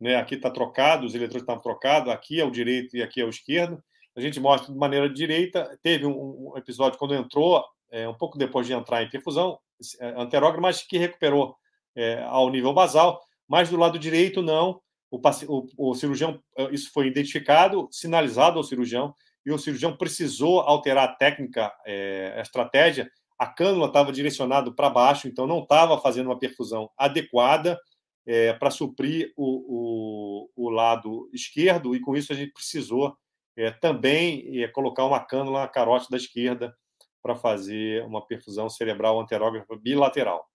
né, aqui está trocado, os eletrodos estão trocados, aqui é o direito e aqui é o esquerdo. A gente mostra de maneira direita. Teve um, episódio quando entrou, é, um pouco depois de entrar em perfusão é, anterógrada, mas que recuperou é, ao nível basal. Mas do lado direito, não. O, o, o cirurgião, é, isso foi identificado, sinalizado ao cirurgião, e o cirurgião precisou alterar a técnica, é, a estratégia. A cânula estava direcionada para baixo, então não estava fazendo uma perfusão adequada é, para suprir o, o, o, lado esquerdo, e com isso a gente precisou é, também é, colocar uma cânula na carote da esquerda para fazer uma perfusão cerebral anterógrafa bilateral.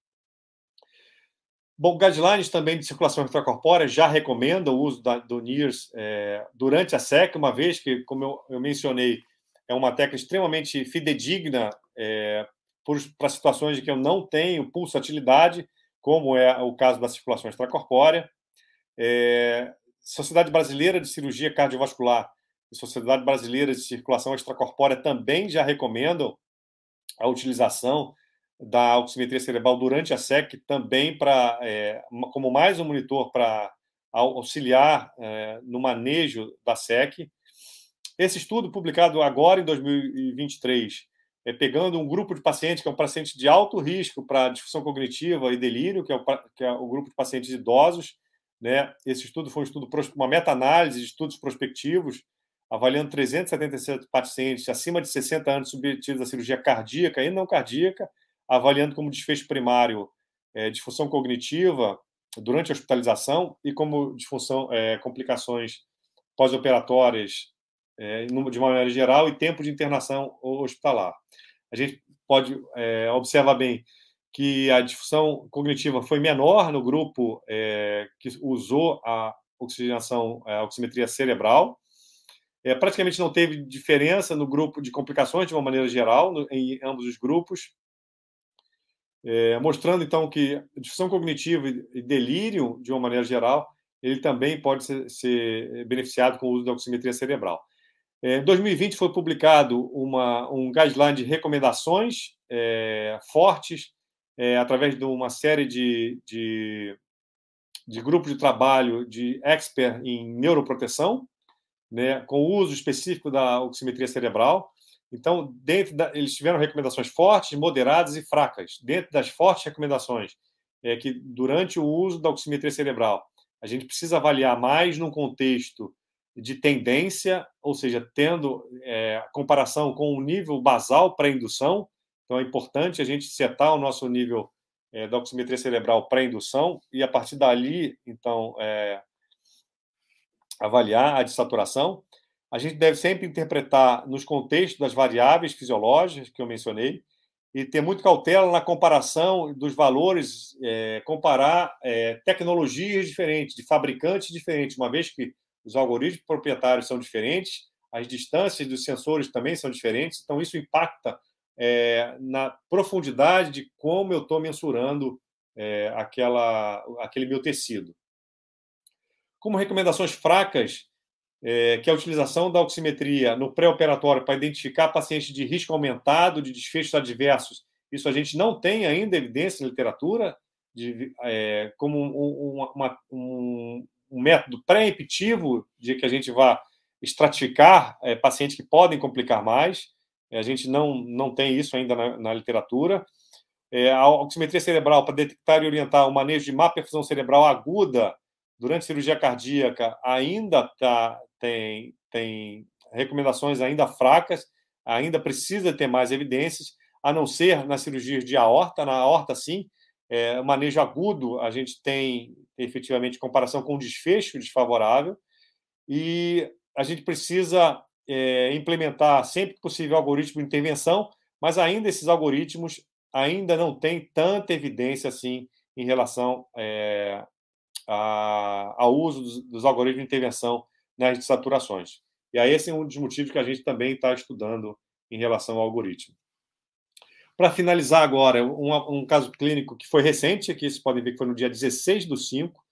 Bom, guidelines também de circulação extracorpórea já recomendam o uso da, do NIRS é, durante a SEC, uma vez que, como eu, eu mencionei, é uma técnica extremamente fidedigna é, para situações em que eu não tenho pulsatilidade, como é o caso da circulação extracorpórea. É, Sociedade Brasileira de Cirurgia Cardiovascular e Sociedade Brasileira de Circulação Extracorpórea também já recomendam a utilização da oximetria cerebral durante a SEC também para é, como mais um monitor para auxiliar é, no manejo da SEC. Esse estudo publicado agora em 2023, é, pegando um grupo de pacientes que é um paciente de alto risco para disfunção cognitiva e delírio, que é o, que é o grupo de pacientes idosos, né? Esse estudo foi um estudo uma meta-análise de estudos prospectivos avaliando 377 pacientes acima de 60 anos submetidos à cirurgia cardíaca e não cardíaca avaliando como desfecho primário é, disfunção cognitiva durante a hospitalização e como disfunção, é, complicações pós-operatórias é, de uma maneira geral e tempo de internação hospitalar. A gente pode é, observar bem que a disfunção cognitiva foi menor no grupo é, que usou a oxigenação, a oximetria cerebral. É, praticamente não teve diferença no grupo de complicações de uma maneira geral, no, em ambos os grupos é, mostrando então que disfunção cognitiva e delírio, de uma maneira geral, ele também pode ser, ser beneficiado com o uso da oximetria cerebral. É, em 2020 foi publicado uma, um guideline de recomendações é, fortes é, através de uma série de, de, de grupos de trabalho de expert em neuroproteção, né, com o uso específico da oximetria cerebral. Então, dentro da, eles tiveram recomendações fortes, moderadas e fracas. Dentro das fortes recomendações, é que durante o uso da oximetria cerebral, a gente precisa avaliar mais num contexto de tendência, ou seja, tendo é, comparação com o nível basal pré-indução. Então, é importante a gente setar o nosso nível é, da oximetria cerebral pré-indução e, a partir dali, então, é, avaliar a desaturação a gente deve sempre interpretar nos contextos das variáveis fisiológicas que eu mencionei e ter muito cautela na comparação dos valores, é, comparar é, tecnologias diferentes, de fabricantes diferentes, uma vez que os algoritmos proprietários são diferentes, as distâncias dos sensores também são diferentes, então isso impacta é, na profundidade de como eu estou mensurando é, aquela, aquele meu tecido. Como recomendações fracas, é, que é a utilização da oximetria no pré-operatório para identificar pacientes de risco aumentado de desfechos adversos. Isso a gente não tem ainda evidência na literatura de, é, como um, uma, um, um método pré-emptivo de que a gente vá estratificar é, pacientes que podem complicar mais. É, a gente não, não tem isso ainda na, na literatura. É, a oximetria cerebral para detectar e orientar o manejo de má perfusão cerebral aguda durante cirurgia cardíaca ainda tá, tem, tem recomendações ainda fracas, ainda precisa ter mais evidências, a não ser nas cirurgias de aorta. Na aorta, sim, é, manejo agudo, a gente tem efetivamente comparação com desfecho desfavorável, e a gente precisa é, implementar sempre que possível algoritmo de intervenção, mas ainda esses algoritmos ainda não têm tanta evidência assim em relação é, a, ao uso dos, dos, algoritmos de intervenção nas saturações. E aí esse é um dos motivos que a gente também está estudando em relação ao algoritmo. Para finalizar agora, um, um, caso clínico que foi recente, aqui vocês podem ver que foi no dia 16 do 5,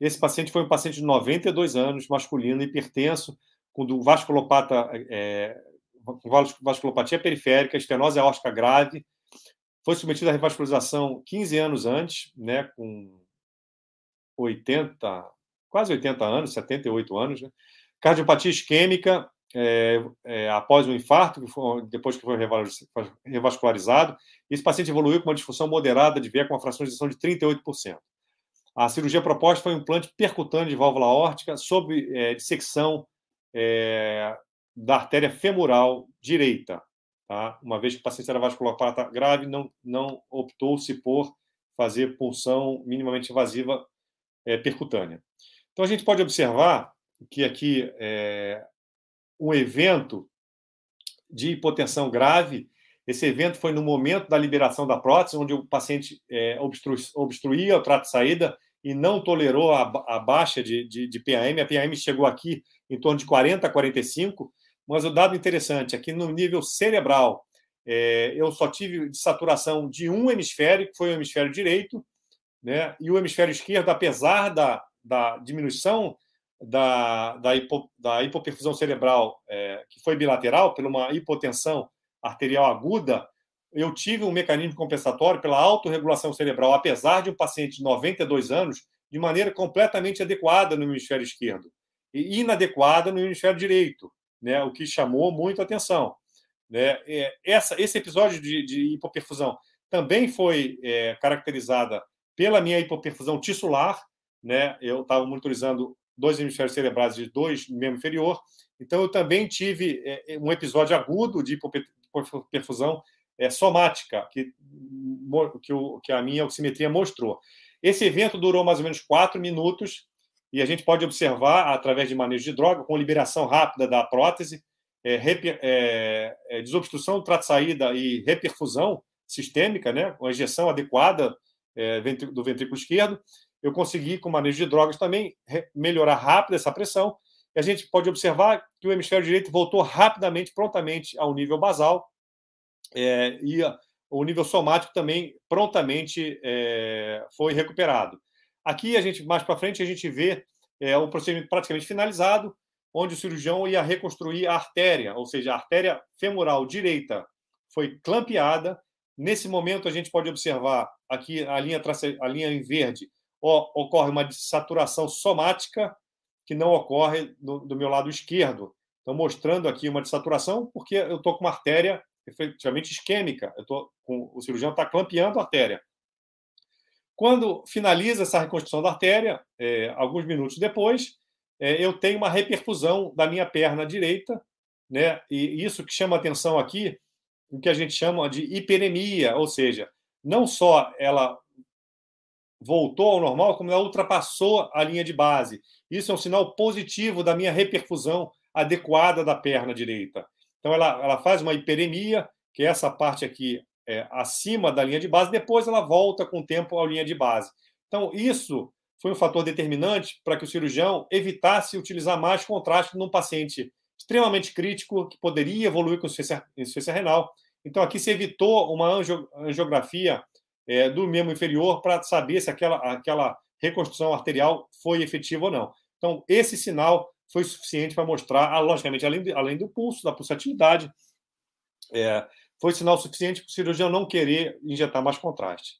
Esse paciente foi um paciente de 92 anos, masculino, hipertenso, com vasculopata, é, vasculopatia periférica, estenose aórtica grave, foi submetido à revascularização 15 anos antes, né, com 80, quase 80 anos, 78 anos, né? Cardiopatia isquêmica é, é, após o infarto, que foi, depois que foi revascularizado. Esse paciente evoluiu com uma disfunção moderada de veia com uma fração de de 38%. A cirurgia proposta foi um implante percutâneo de válvula órtica sob é, dissecção é, da artéria femoral direita. Tá? Uma vez que o paciente era vasculopata grave, não, não optou-se por fazer punção minimamente invasiva é, percutânea. Então, a gente pode observar que aqui é, um evento de hipotensão grave. Esse evento foi no momento da liberação da prótese, onde o paciente é, obstru, obstruía o trato de saída e não tolerou a, a baixa de, de, de, PAM. A PAM chegou aqui em torno de 40 a 45, mas o dado interessante aqui no nível cerebral, é, eu só tive saturação de um hemisfério, que foi o hemisfério direito, né? e o hemisfério esquerdo, apesar da, da diminuição da, da, hipo, da hipoperfusão cerebral, é, que foi bilateral, por uma hipotensão arterial aguda, eu tive um mecanismo compensatório pela autorregulação cerebral, apesar de um paciente de 92 anos, de maneira completamente adequada no hemisfério esquerdo e inadequada no hemisfério direito, né, o que chamou muito atenção. Né? É, essa, esse episódio de, de hipoperfusão também foi é, caracterizada pela minha hipoperfusão tissular, né? Eu estava monitorizando dois hemisférios cerebrais de dois membro inferior. Então, eu também tive é, é, um episódio agudo de hipoperfusão é, somática, que, que, o, que a minha oximetria mostrou. Esse evento durou mais ou menos quatro minutos e a gente pode observar, através de manejo de droga, com liberação rápida da prótese, é, reper, é, é, desobstrução do trato saída e reperfusão sistêmica, né, a injeção adequada é, do ventrículo esquerdo, eu consegui, com manejo de drogas também, melhorar rápido essa pressão. E a gente pode observar que o hemisfério direito voltou rapidamente, prontamente ao nível basal, é, e o nível somático também prontamente é, foi recuperado. Aqui, a gente mais para frente, a gente vê é, o procedimento praticamente finalizado, onde o cirurgião ia reconstruir a artéria, ou seja, a artéria femoral direita foi clampeada. Nesse momento, a gente pode observar aqui a linha, a linha em verde ocorre uma desaturação somática que não ocorre do, do meu lado esquerdo. Então, mostrando aqui uma desaturação, porque eu estou com uma artéria efetivamente isquêmica. Eu tô com, o cirurgião está clampeando a artéria. Quando finaliza essa reconstrução da artéria, é, alguns minutos depois, é, eu tenho uma reperfusão da minha perna direita, né? E isso que chama atenção aqui, o que a gente chama de hiperemia, ou seja, não só ela voltou ao normal, como ela ultrapassou a linha de base. Isso é um sinal positivo da minha reperfusão adequada da perna direita. Então, ela, ela faz uma hiperemia, que é essa parte aqui é, acima da linha de base, depois ela volta com o tempo à linha de base. Então, isso foi um fator determinante para que o cirurgião evitasse utilizar mais contraste num paciente extremamente crítico, que poderia evoluir com insuficiência renal. Então, aqui se evitou uma angiografia é, do membro inferior para saber se aquela, aquela reconstrução arterial foi efetiva ou não. Então, esse sinal foi suficiente para mostrar, ah, logicamente, além, de, além do pulso, da pulsatilidade, é, foi sinal suficiente para o cirurgião não querer injetar mais contraste.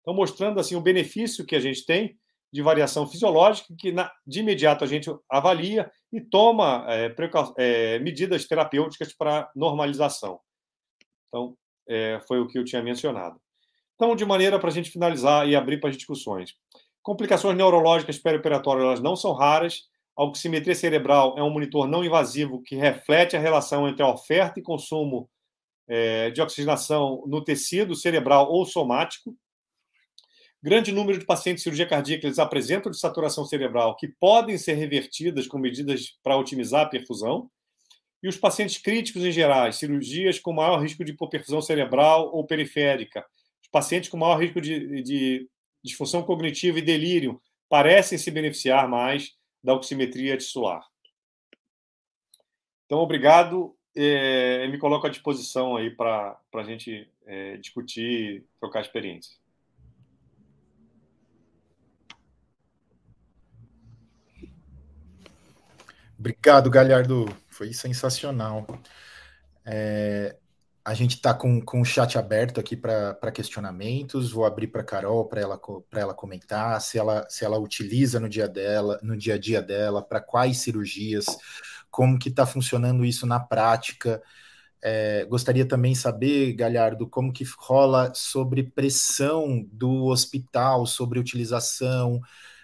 Então, mostrando assim o benefício que a gente tem de variação fisiológica, que na, de imediato a gente avalia e toma é, é, medidas terapêuticas para normalização. Então, é, foi o que eu tinha mencionado. Então, de maneira para a gente finalizar e abrir para as discussões. Complicações neurológicas perioperatórias elas não são raras. A oximetria cerebral é um monitor não invasivo que reflete a relação entre a oferta e consumo é, de oxigenação no tecido cerebral ou somático. Grande número de pacientes de cirurgia cardíaca eles apresentam de saturação cerebral que podem ser revertidas com medidas para otimizar a perfusão. E os pacientes críticos em geral, cirurgias com maior risco de hipoperfusão cerebral ou periférica, pacientes com maior risco de, de disfunção cognitiva e delírio parecem se beneficiar mais da oximetria tissular. Então, obrigado. É, me coloco à disposição aí para a gente é, discutir, trocar experiências. Obrigado, Galhardo. Foi sensacional. É, a gente está com, com o chat aberto aqui para questionamentos. Vou abrir para a Carol para ela, ela comentar se ela, se ela utiliza no dia dela, no dia a dia dela, para quais cirurgias, como que está funcionando isso na prática. É, gostaria também saber, Galhardo, como que rola sobre pressão do hospital, sobre utilização,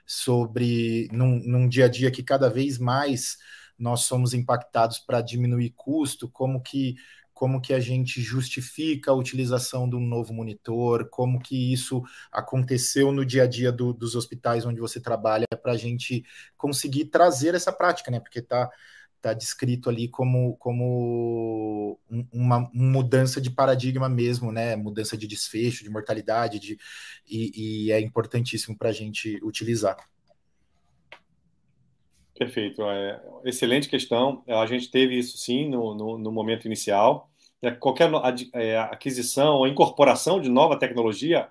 sobre num, num dia a dia que cada vez mais nós somos impactados para diminuir custo, como que como que a gente justifica a utilização de um novo monitor, como que isso aconteceu no dia a dia do, dos hospitais onde você trabalha, para a gente conseguir trazer essa prática, né? Porque está tá descrito ali como, como uma, mudança de paradigma mesmo, né? Mudança de desfecho, de mortalidade, de, e, e é importantíssimo para a gente utilizar. Perfeito. É, excelente questão. A gente teve isso sim no, no, no momento inicial. É, qualquer é, aquisição ou incorporação de nova tecnologia,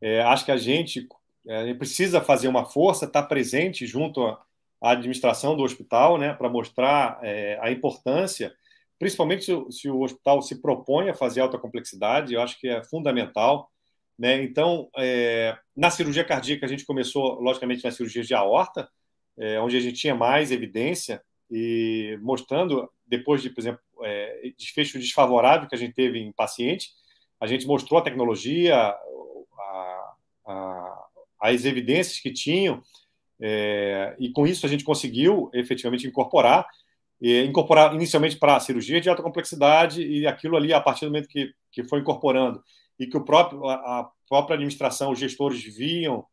é, acho que a gente é, precisa fazer uma força, estar presente junto à, administração do hospital, né, para mostrar é, a importância, principalmente se, se, o hospital se propõe a fazer alta complexidade, eu acho que é fundamental. Né? Então, é, na cirurgia cardíaca, a gente começou, logicamente, na cirurgia de aorta, é, onde a gente tinha mais evidência e mostrando, depois de, por exemplo, é, desfecho desfavorável que a gente teve em paciente, a gente mostrou a tecnologia, a, a, as evidências que tinham, é, e com isso a gente conseguiu efetivamente incorporar, e incorporar inicialmente para a cirurgia de alta complexidade, e aquilo ali, a partir do momento que, que foi incorporando, e que o próprio, a própria administração, os gestores viam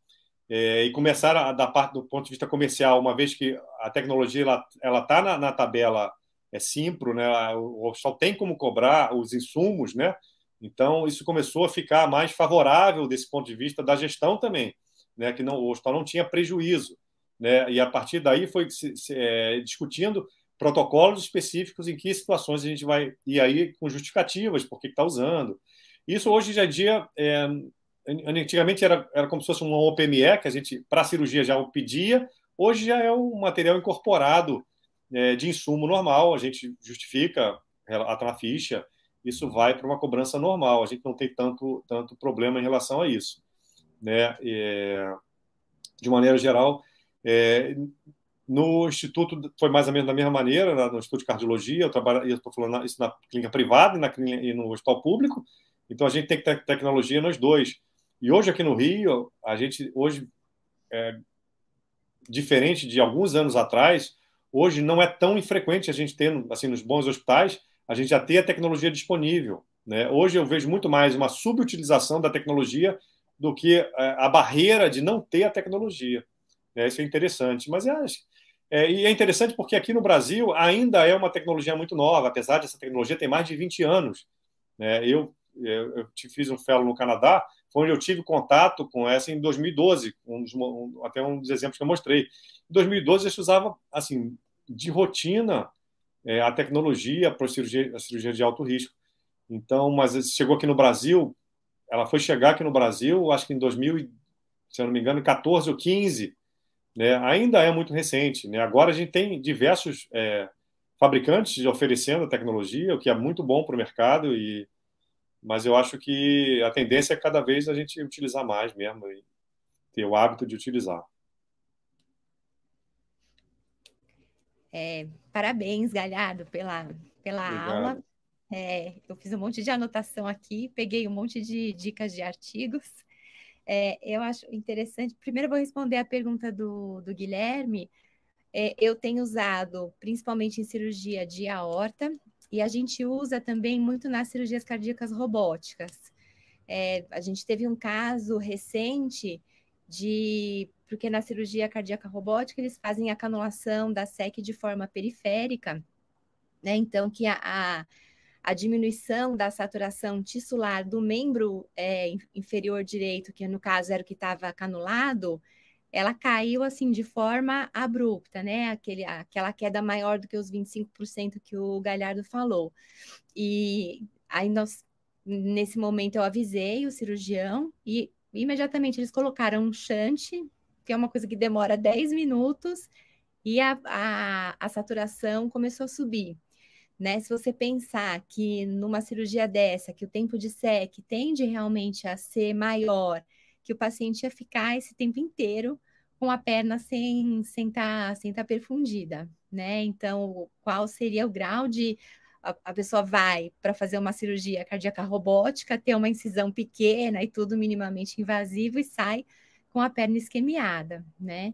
é, e começar a, da parte do ponto de vista comercial, uma vez que a tecnologia ela está na, na, tabela é Simpro, né? O hospital tem como cobrar os insumos, né? Então isso começou a ficar mais favorável desse ponto de vista da gestão também, né? Que não, o hospital não tinha prejuízo, né? E a partir daí foi se, se, é, discutindo protocolos específicos em que situações a gente vai e aí com justificativas por que está usando. Isso hoje já dia é, antigamente era, era como se fosse um OPME, que a gente, para a cirurgia, já o pedia, hoje já é um material incorporado é, de insumo normal, a gente justifica, na ficha, isso vai para uma cobrança normal, a gente não tem tanto, tanto problema em relação a isso. Né? É, de maneira geral, é, no Instituto foi mais ou menos da mesma maneira, no Instituto de Cardiologia, eu estou falando isso na clínica privada e, na e no hospital público, então a gente tem que ter tecnologia nos dois. E hoje aqui no Rio, a gente hoje é, diferente de alguns anos atrás, hoje não é tão infrequente a gente ter assim nos bons hospitais, a gente já ter a tecnologia disponível, né? Hoje eu vejo muito mais uma subutilização da tecnologia do que é, a barreira de não ter a tecnologia. É, isso é interessante, mas é, é, e é interessante porque aqui no Brasil ainda é uma tecnologia muito nova, apesar dessa tecnologia ter mais de 20 anos. Né? Eu, eu, eu fiz um fellow no Canadá, foi onde eu tive contato com essa em 2012, um dos, um, até um dos exemplos que eu mostrei. Em 2012, a gente usava, assim, de rotina é, a tecnologia para cirurgia, a cirurgia de alto risco. Então, mas chegou aqui no Brasil, ela foi chegar aqui no Brasil, acho que em 2000, se eu não me engano, 14 ou 15, né? ainda é muito recente. Né? Agora a gente tem diversos é, fabricantes oferecendo a tecnologia, o que é muito bom para o mercado e mas eu acho que a tendência é cada vez a gente utilizar mais mesmo e ter o hábito de utilizar. É, parabéns, Galhardo, pela, pela aula. É, eu fiz um monte de anotação aqui, peguei um monte de dicas de artigos. É, eu acho interessante. Primeiro, vou responder a pergunta do, do Guilherme. É, eu tenho usado, principalmente em cirurgia de aorta, e a gente usa também muito nas cirurgias cardíacas robóticas. É, a gente teve um caso recente de porque na cirurgia cardíaca robótica eles fazem a canulação da SEC de forma periférica, né? Então que a, a, a diminuição da saturação tissular do membro é, inferior direito, que no caso era o que estava canulado, ela caiu assim de forma abrupta, né? Aquele, aquela queda maior do que os 25% que o Galhardo falou. E aí nós, nesse momento eu avisei o cirurgião e imediatamente eles colocaram um chante, que é uma coisa que demora 10 minutos, e a, a, a saturação começou a subir. Né? Se você pensar que numa cirurgia dessa, que o tempo de SEC tende realmente a ser maior, que o paciente ia ficar esse tempo inteiro com a perna sem estar sem tá, sem tá perfundida, né? Então, qual seria o grau de a, a pessoa vai para fazer uma cirurgia cardíaca robótica, ter uma incisão pequena e tudo minimamente invasivo e sai com a perna esquemiada, né?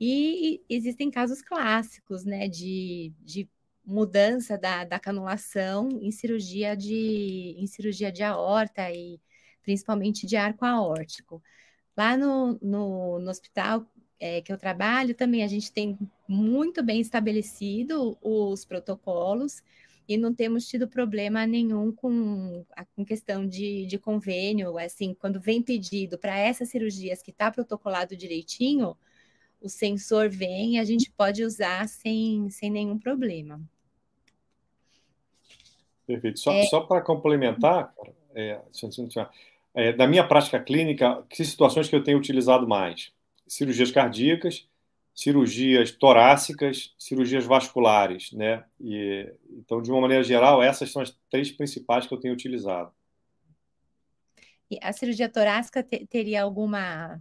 E, existem casos clássicos, né, de, de mudança da, da canulação em cirurgia de em cirurgia de aorta e principalmente de arco aórtico. Lá no, no, no hospital é, que eu trabalho, também a gente tem muito bem estabelecido os protocolos e não temos tido problema nenhum com a com questão de, de convênio. Assim, quando vem pedido para essas cirurgias que está protocolado direitinho, o sensor vem e a gente pode usar sem, sem nenhum problema. Perfeito. Só, é... só para complementar, é, é, da minha prática clínica, que situações que eu tenho utilizado mais? Cirurgias cardíacas, cirurgias torácicas, cirurgias vasculares, né? E, então, de uma maneira geral, essas são as três principais que eu tenho utilizado. E a cirurgia torácica te, teria alguma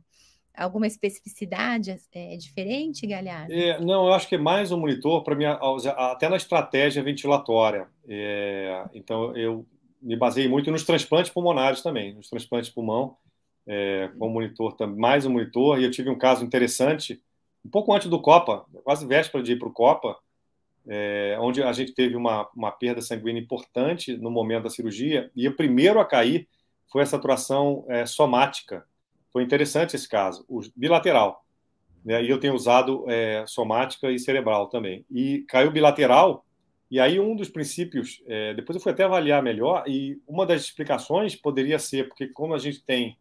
alguma especificidade é, diferente, Galhardo? É, não, eu acho que é mais um monitor para mim, até na estratégia ventilatória. É, então, eu me baseei muito nos transplantes pulmonares também, nos transplantes de pulmão, é, como monitor, mais um monitor. E eu tive um caso interessante, um pouco antes do Copa, quase véspera de ir para o Copa, é, onde a gente teve uma, uma perda sanguínea importante no momento da cirurgia, e o primeiro a cair foi a saturação é, somática foi interessante esse caso, o bilateral. Né? E eu tenho usado é, somática e cerebral também. E caiu bilateral, e aí um dos princípios, é, depois eu fui até avaliar melhor, e uma das explicações poderia ser, porque como a gente tem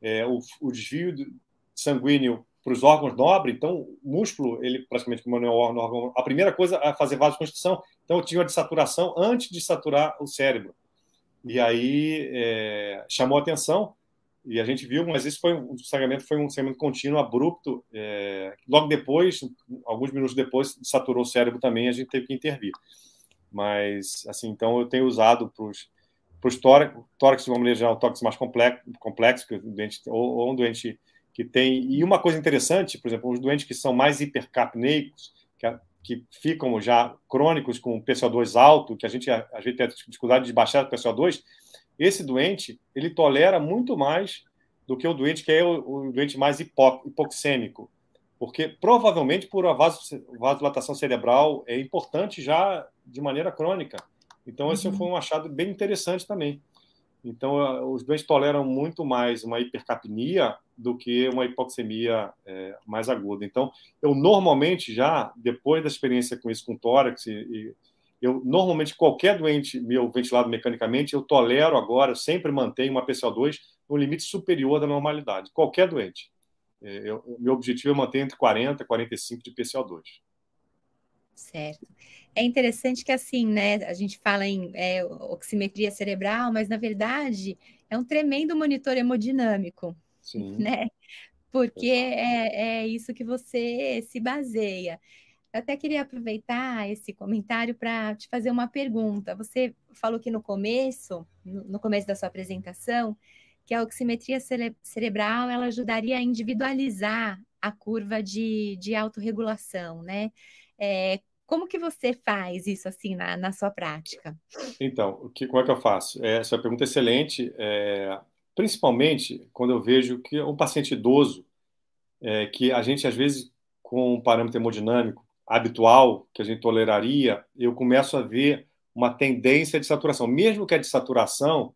é, o, o, desvio sanguíneo para os órgãos nobres, então o músculo, ele praticamente como é um órgão, a primeira coisa é fazer vasoconstrição, então eu tinha uma desaturação antes de saturar o cérebro. E aí é, chamou atenção, e a gente viu, mas isso foi um sangramento foi um sangramento contínuo, abrupto. É, logo depois, alguns minutos depois, saturou o cérebro também, a gente teve que intervir. Mas, assim, então eu tenho usado para os tórax, tórax de uma maneira geral, tórax mais complexo, complexo que um doente, ou, ou, um doente que tem. E uma coisa interessante, por exemplo, os doentes que são mais hipercapneicos, que, que ficam já crônicos com PCO2 alto, que a gente às vezes tem dificuldade de baixar o PCO2, esse doente, ele tolera muito mais do que o doente que é o, o doente mais hipo, hipoxêmico, porque provavelmente por a vasodilatação cerebral é importante já de maneira crônica. Então, esse uhum. foi um achado bem interessante também. Então, os doentes toleram muito mais uma hipercapnia do que uma hipoxemia é, mais aguda. Então, eu normalmente já, depois da experiência com isso, com tórax e, e eu normalmente qualquer doente meu ventilado mecanicamente, eu tolero agora, eu sempre mantenho uma PCO2 no limite superior da normalidade. Qualquer doente. É, eu, meu objetivo é manter entre 40 e 45 de PCO2. Certo. É interessante que assim, né? A gente fala em é, oximetria cerebral, mas na verdade é um tremendo monitor hemodinâmico, Sim. né? Porque é, é isso que você se baseia. Eu até queria aproveitar esse comentário para te fazer uma pergunta. Você falou que no começo, no começo da sua apresentação, que a oximetria cere cerebral ela ajudaria a individualizar a curva de, de autorregulação, né? É, como que você faz isso assim na, na sua prática? Então, que, como é que eu faço? É, essa é pergunta excelente, é, principalmente quando eu vejo que um paciente idoso, é, que a gente às vezes com um parâmetro hemodinâmico habitual que a gente toleraria, eu começo a ver uma tendência de saturação. Mesmo que a de saturação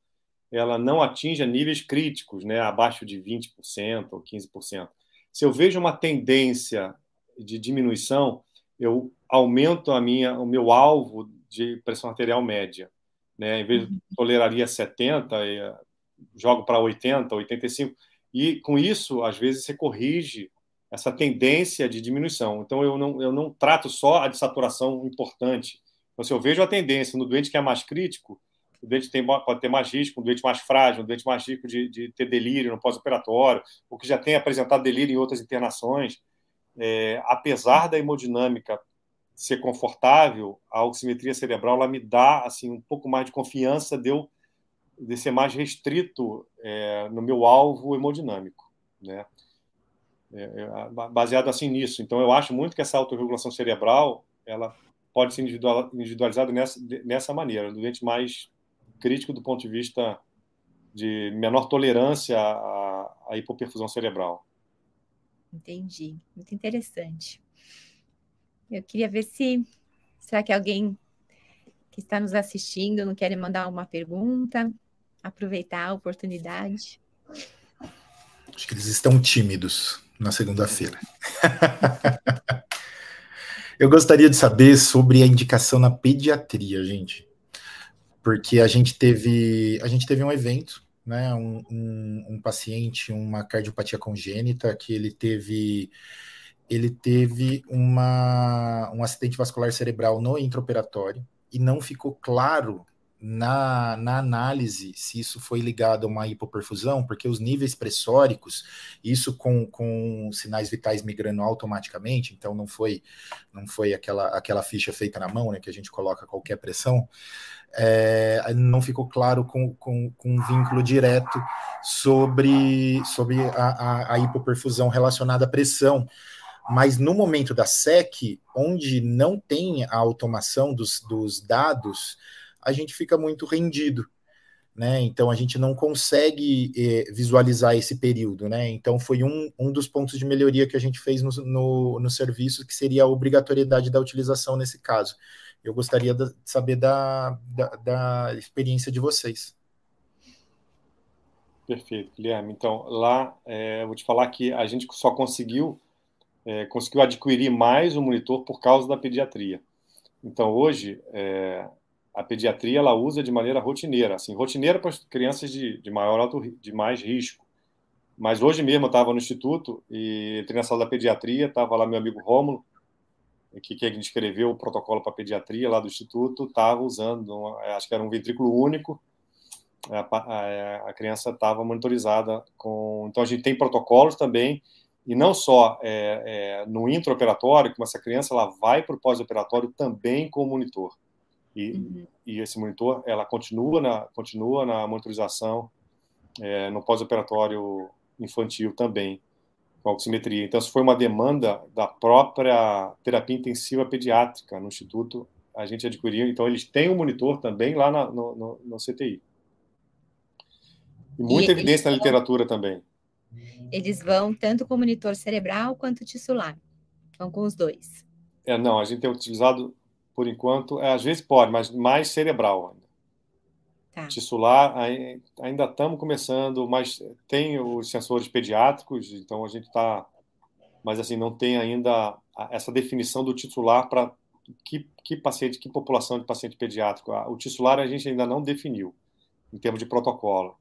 ela não atinja níveis críticos, né, abaixo de 20% ou 15%. Se eu vejo uma tendência de diminuição, eu aumento a minha, o meu alvo de pressão arterial média. Né? Em vez de toleraria 70, jogo para 80, 85. E com isso, às vezes, você corrige essa tendência de diminuição. Então, eu não, eu não trato só a de saturação importante. Então, se eu vejo a tendência no doente que é mais crítico, o doente tem, pode ter mais risco, um doente mais frágil, um doente mais risco de, de ter delírio no pós-operatório, ou que já tem apresentado delírio em outras internações. É, apesar da hemodinâmica ser confortável, a oximetria cerebral ela me dá assim um pouco mais de confiança de eu de ser mais restrito é, no meu alvo hemodinâmico, né? É, é baseado assim nisso. Então eu acho muito que essa autorregulação cerebral ela pode ser individualizada nessa nessa maneira, do doente mais crítico do ponto de vista de menor tolerância à, à hipoperfusão cerebral. Entendi, muito interessante. Eu queria ver se será que alguém que está nos assistindo não quer mandar uma pergunta, aproveitar a oportunidade. Acho que eles estão tímidos na segunda-feira. Eu gostaria de saber sobre a indicação na pediatria, gente, porque a gente teve a gente teve um evento, né, um, um, um paciente, uma cardiopatia congênita que ele teve ele teve uma, um acidente vascular cerebral no intraoperatório e não ficou claro na, na análise se isso foi ligado a uma hipoperfusão, porque os níveis pressóricos, isso com, com sinais vitais migrando automaticamente, então não foi não foi aquela, aquela ficha feita na mão, né, que a gente coloca qualquer pressão, é, não ficou claro com, com, com um vínculo direto sobre, sobre a, a, a hipoperfusão relacionada à pressão. Mas no momento da SEC, onde não tem a automação dos, dos dados, a gente fica muito rendido. Né? Então a gente não consegue eh, visualizar esse período, né? Então foi um, um dos pontos de melhoria que a gente fez no, no, no serviço, que seria a obrigatoriedade da utilização nesse caso. Eu gostaria de saber da, da, da experiência de vocês. Perfeito, Guilherme. Então, lá, é, eu vou te falar que a gente só conseguiu é, conseguiu adquirir mais o monitor por causa da pediatria. Então, hoje, é, a pediatria ela usa de maneira rotineira, assim, rotineira para as crianças de, de maior alto, de mais risco. Mas hoje mesmo eu estava no instituto e entrei na sala da pediatria, estava lá meu amigo Rômulo, que, que escreveu o protocolo para pediatria lá do instituto, estava usando, acho que era um ventrículo único, a, a, a criança estava monitorizada com. Então a gente tem protocolos também e não só é, é, no intraoperatório, como essa criança ela vai para o pós-operatório também com o monitor. E, uhum. e, esse monitor ela continua na, continua na monitorização é, no pós-operatório infantil também, com a oximetria. Então, isso foi uma demanda da própria terapia intensiva pediátrica no Instituto, a gente adquiriu. Então, eles têm um monitor também lá na, no, no, no CTI. E muita e evidência na literatura também. Eles vão tanto com monitor cerebral quanto tissular. Vão com os dois. É, não, a gente tem utilizado, por enquanto, é, às vezes pode, mas mais cerebral ainda. Tá. Tissular, ainda estamos começando, mas tem os sensores pediátricos, então a gente está. Mas assim, não tem ainda essa definição do titular para que, que paciente, que população de paciente pediátrico. O titular a gente ainda não definiu, em termos de protocolo,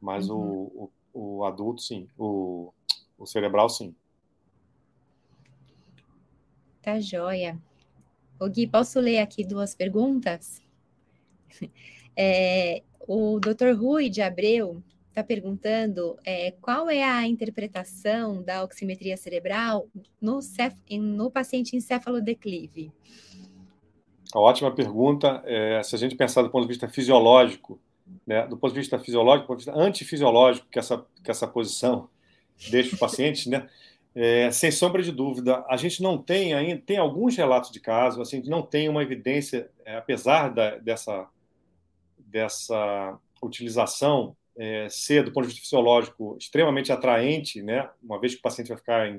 mas uhum. o, o, o, adulto, sim, o, o cerebral, sim. Tá joia. O Gui, posso ler aqui duas perguntas? É, o Dr. Rui de Abreu está perguntando é, qual é a interpretação da oximetria cerebral no, cef, no paciente encefalodeclive. Ótima pergunta. É, se a gente pensar do ponto de vista fisiológico, né, do ponto de vista fisiológico, do ponto de vista antifisiológico, que essa, que essa posição deixa o paciente, né, é, sem sombra de dúvida, a gente não tem ainda, tem alguns relatos de casos, assim, não tem uma evidência, é, apesar da, dessa, dessa utilização é, ser, do ponto de vista fisiológico, extremamente atraente, né, uma vez que o paciente vai ficar em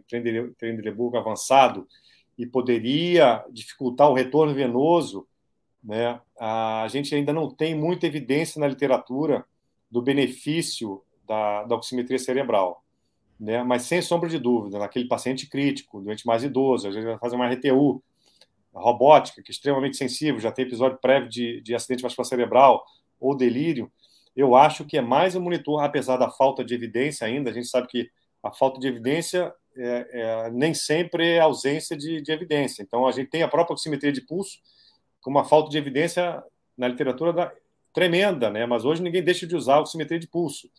Trendelenburg avançado e poderia dificultar o retorno venoso, né, a gente ainda não tem muita evidência na literatura do benefício da, da oximetria cerebral né? Mas sem sombra de dúvida, naquele paciente crítico, doente mais idoso, às vezes vai fazer uma RTU robótica, que é extremamente sensível, já tem episódio prévio de, de acidente vascular cerebral ou delírio, eu acho que é mais um monitor, apesar da falta de evidência ainda, a gente sabe que a falta de evidência é, é, nem sempre é ausência de, de, evidência. Então, a gente tem a própria oximetria de pulso com uma falta de evidência na literatura da, tremenda, né? mas hoje ninguém deixa de usar a oximetria de pulso.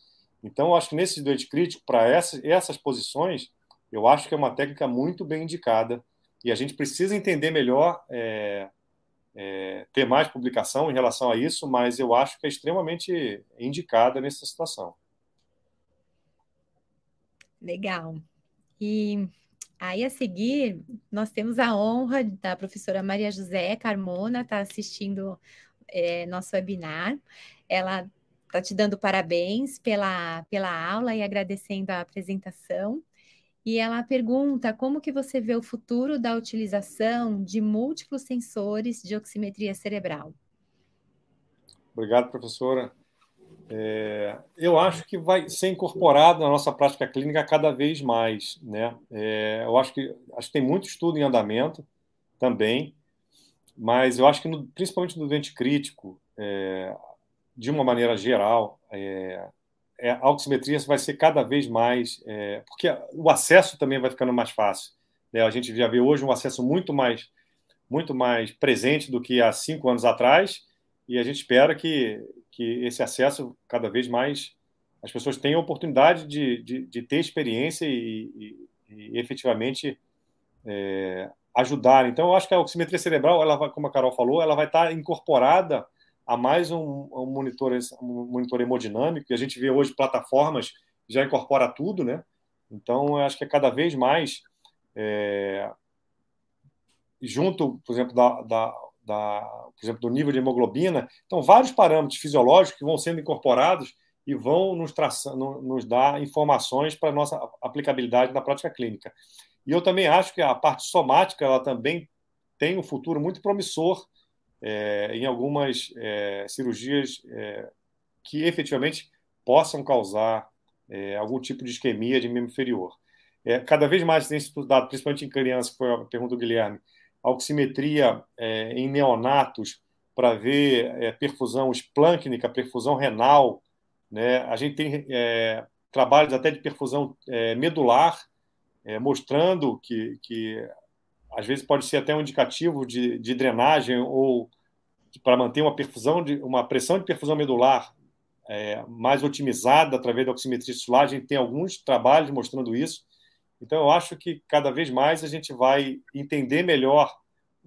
Então, acho que nesse doente crítico, para essas, essas posições, Eu acho que é uma técnica muito bem indicada e a gente precisa entender melhor, é, é, ter mais publicação em relação a isso, mas eu acho que é extremamente indicada nessa situação. Legal. E aí, a seguir, nós temos a honra da professora Maria José Carmona estar tá assistindo é, nosso webinar. Ela está te dando parabéns pela, pela aula e agradecendo a apresentação. E ela pergunta como que você vê o futuro da utilização de múltiplos sensores de oximetria cerebral. Obrigado, professora. É, eu acho que vai ser incorporado na nossa prática clínica cada vez mais, né? É, eu acho que acho que tem muito estudo em andamento também, mas eu acho que no, principalmente no doente crítico, é, de uma maneira geral, é, é, a oximetria vai ser cada vez mais, é, porque o acesso também vai ficando mais fácil. Né? A gente já vê hoje um acesso muito mais, muito mais presente do que há cinco anos atrás, e a gente espera que, que esse acesso cada vez mais as pessoas tenham a oportunidade de, de, de ter experiência e, e, e efetivamente é, ajudar. Então, eu acho que a oximetria cerebral, ela como a Carol falou, ela vai estar incorporada a mais um, um, monitor, um monitor hemodinâmico, e a gente vê hoje plataformas já incorpora tudo, né? Então, eu acho que é cada vez mais, é, junto, por exemplo, da, da, da, por exemplo, do nível de hemoglobina, então, vários parâmetros fisiológicos que vão sendo incorporados e vão nos, traça, nos dar informações para a nossa aplicabilidade na prática clínica. E eu também acho que a parte somática, ela também tem um futuro muito promissor, é, em algumas é, cirurgias é, que efetivamente possam causar é, algum tipo de isquemia de membro inferior. É, cada vez mais tem estudado, principalmente em crianças, foi a pergunta do Guilherme, a oximetria é, em neonatos para ver perfusão esplâncnica, perfusão renal. Né? A gente tem trabalhos até de perfusão medular, mostrando que, que às vezes pode ser até um indicativo de, de drenagem ou para manter uma perfusão de uma pressão de perfusão medular é, mais otimizada através da oximetria tisular. A gente tem alguns trabalhos mostrando isso. Então, eu acho que cada vez mais a gente vai entender melhor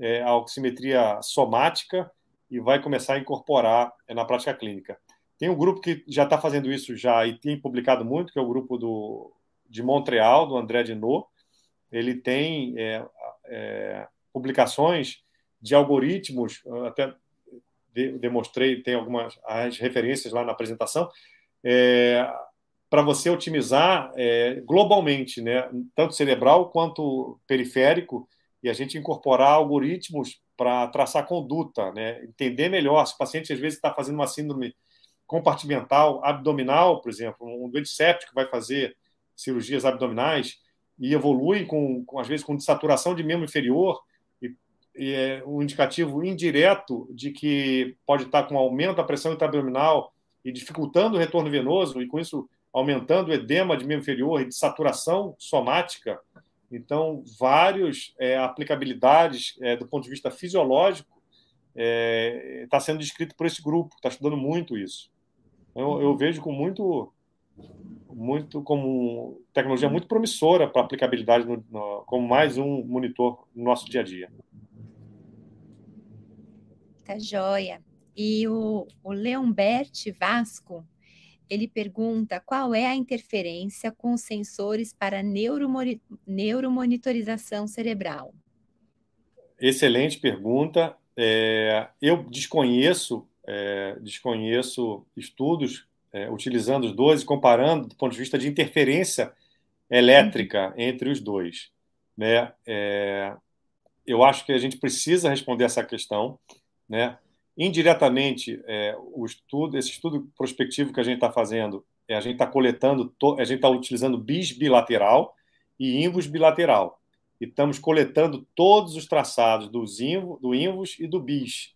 é, a oximetria somática e vai começar a incorporar é, na prática clínica. Tem um grupo que já está fazendo isso já e tem publicado muito, que é o grupo do, de Montreal, do André Dinot. Ele tem é, é, publicações de algoritmos, até de, demonstrei, tem algumas as referências lá na apresentação, é, para você otimizar é, globalmente, né, tanto cerebral quanto periférico, e a gente incorporar algoritmos para traçar conduta, né, entender melhor. Se o paciente às vezes está fazendo uma síndrome compartimental abdominal, por exemplo, um doente séptico vai fazer cirurgias abdominais, e evoluem com, com às vezes com desaturação de membro inferior e, e, é um indicativo indireto de que pode estar com aumento da pressão intraabdominal e dificultando o retorno venoso e com isso aumentando o edema de membro inferior e desaturação somática. Então, várias é, aplicabilidades é, do ponto de vista fisiológico está é, tá sendo descrito por esse grupo, está estudando muito isso. Eu, eu vejo com muito muito como tecnologia muito promissora para aplicabilidade no, no, como mais um monitor no nosso dia a dia. Tá joia. E o, o Leombert Vasco, ele pergunta qual é a interferência com os sensores para neuromoni neuromonitorização cerebral. Excelente pergunta. É, eu desconheço, é, desconheço estudos é, utilizando os dois e comparando do ponto de vista de interferência elétrica entre os dois. Né? É, eu acho que a gente precisa responder essa questão. Né? Indiretamente, é, o estudo, esse estudo prospectivo que a gente está fazendo, é, a gente está coletando, a gente está utilizando bis bilateral e invus bilateral. E estamos coletando todos os traçados dos invo, do invus e do bis,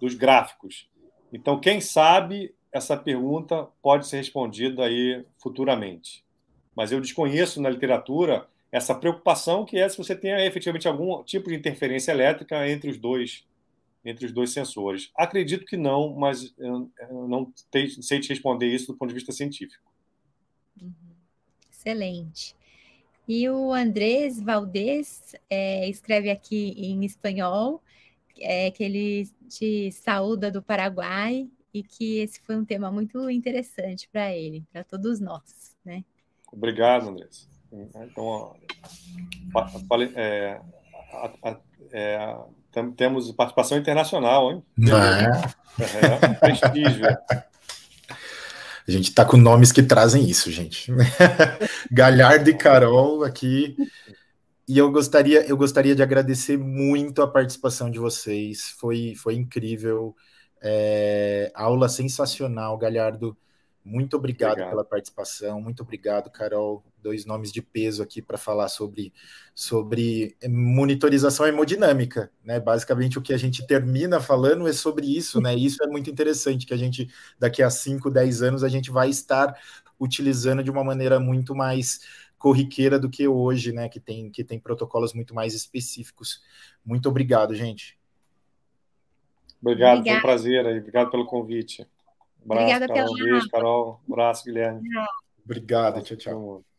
dos gráficos. Então, quem sabe essa pergunta pode ser respondida aí futuramente. Mas eu desconheço na literatura essa preocupação que é se você tem efetivamente algum tipo de interferência elétrica entre os dois entre os dois sensores. Acredito que não, mas eu não sei te responder isso do ponto de vista científico. Uhum. Excelente. E o Andrés Valdez é, escreve aqui em espanhol é, que ele te saúda do Paraguai e que esse foi um tema muito interessante para ele, para todos nós, né? Obrigado, Andrés. Então, é, é, temos participação internacional, hein? É. é prestígio. A gente está com nomes que trazem isso, gente. Galhardo e Carol aqui. E eu gostaria, eu gostaria de agradecer muito a participação de vocês. Foi, foi incrível. É, aula sensacional, Galhardo. Muito obrigado, obrigado, pela participação. Muito obrigado, Carol. Dois nomes de peso aqui para falar sobre, sobre monitorização hemodinâmica. Né? Basicamente, o que a gente termina falando é sobre isso. Né? Isso é muito interessante, que a gente, daqui a 5, 10 anos, a gente vai estar utilizando de uma maneira muito mais corriqueira do que hoje, né? Que tem, que tem protocolos muito mais específicos. Muito obrigado, gente. Obrigado, Obrigada. foi um prazer aí. Obrigado pelo convite. abraço, Obrigada Carol. pela... Beijo, Carol. Um abraço, Guilherme. Obrigado, tchau, tchau.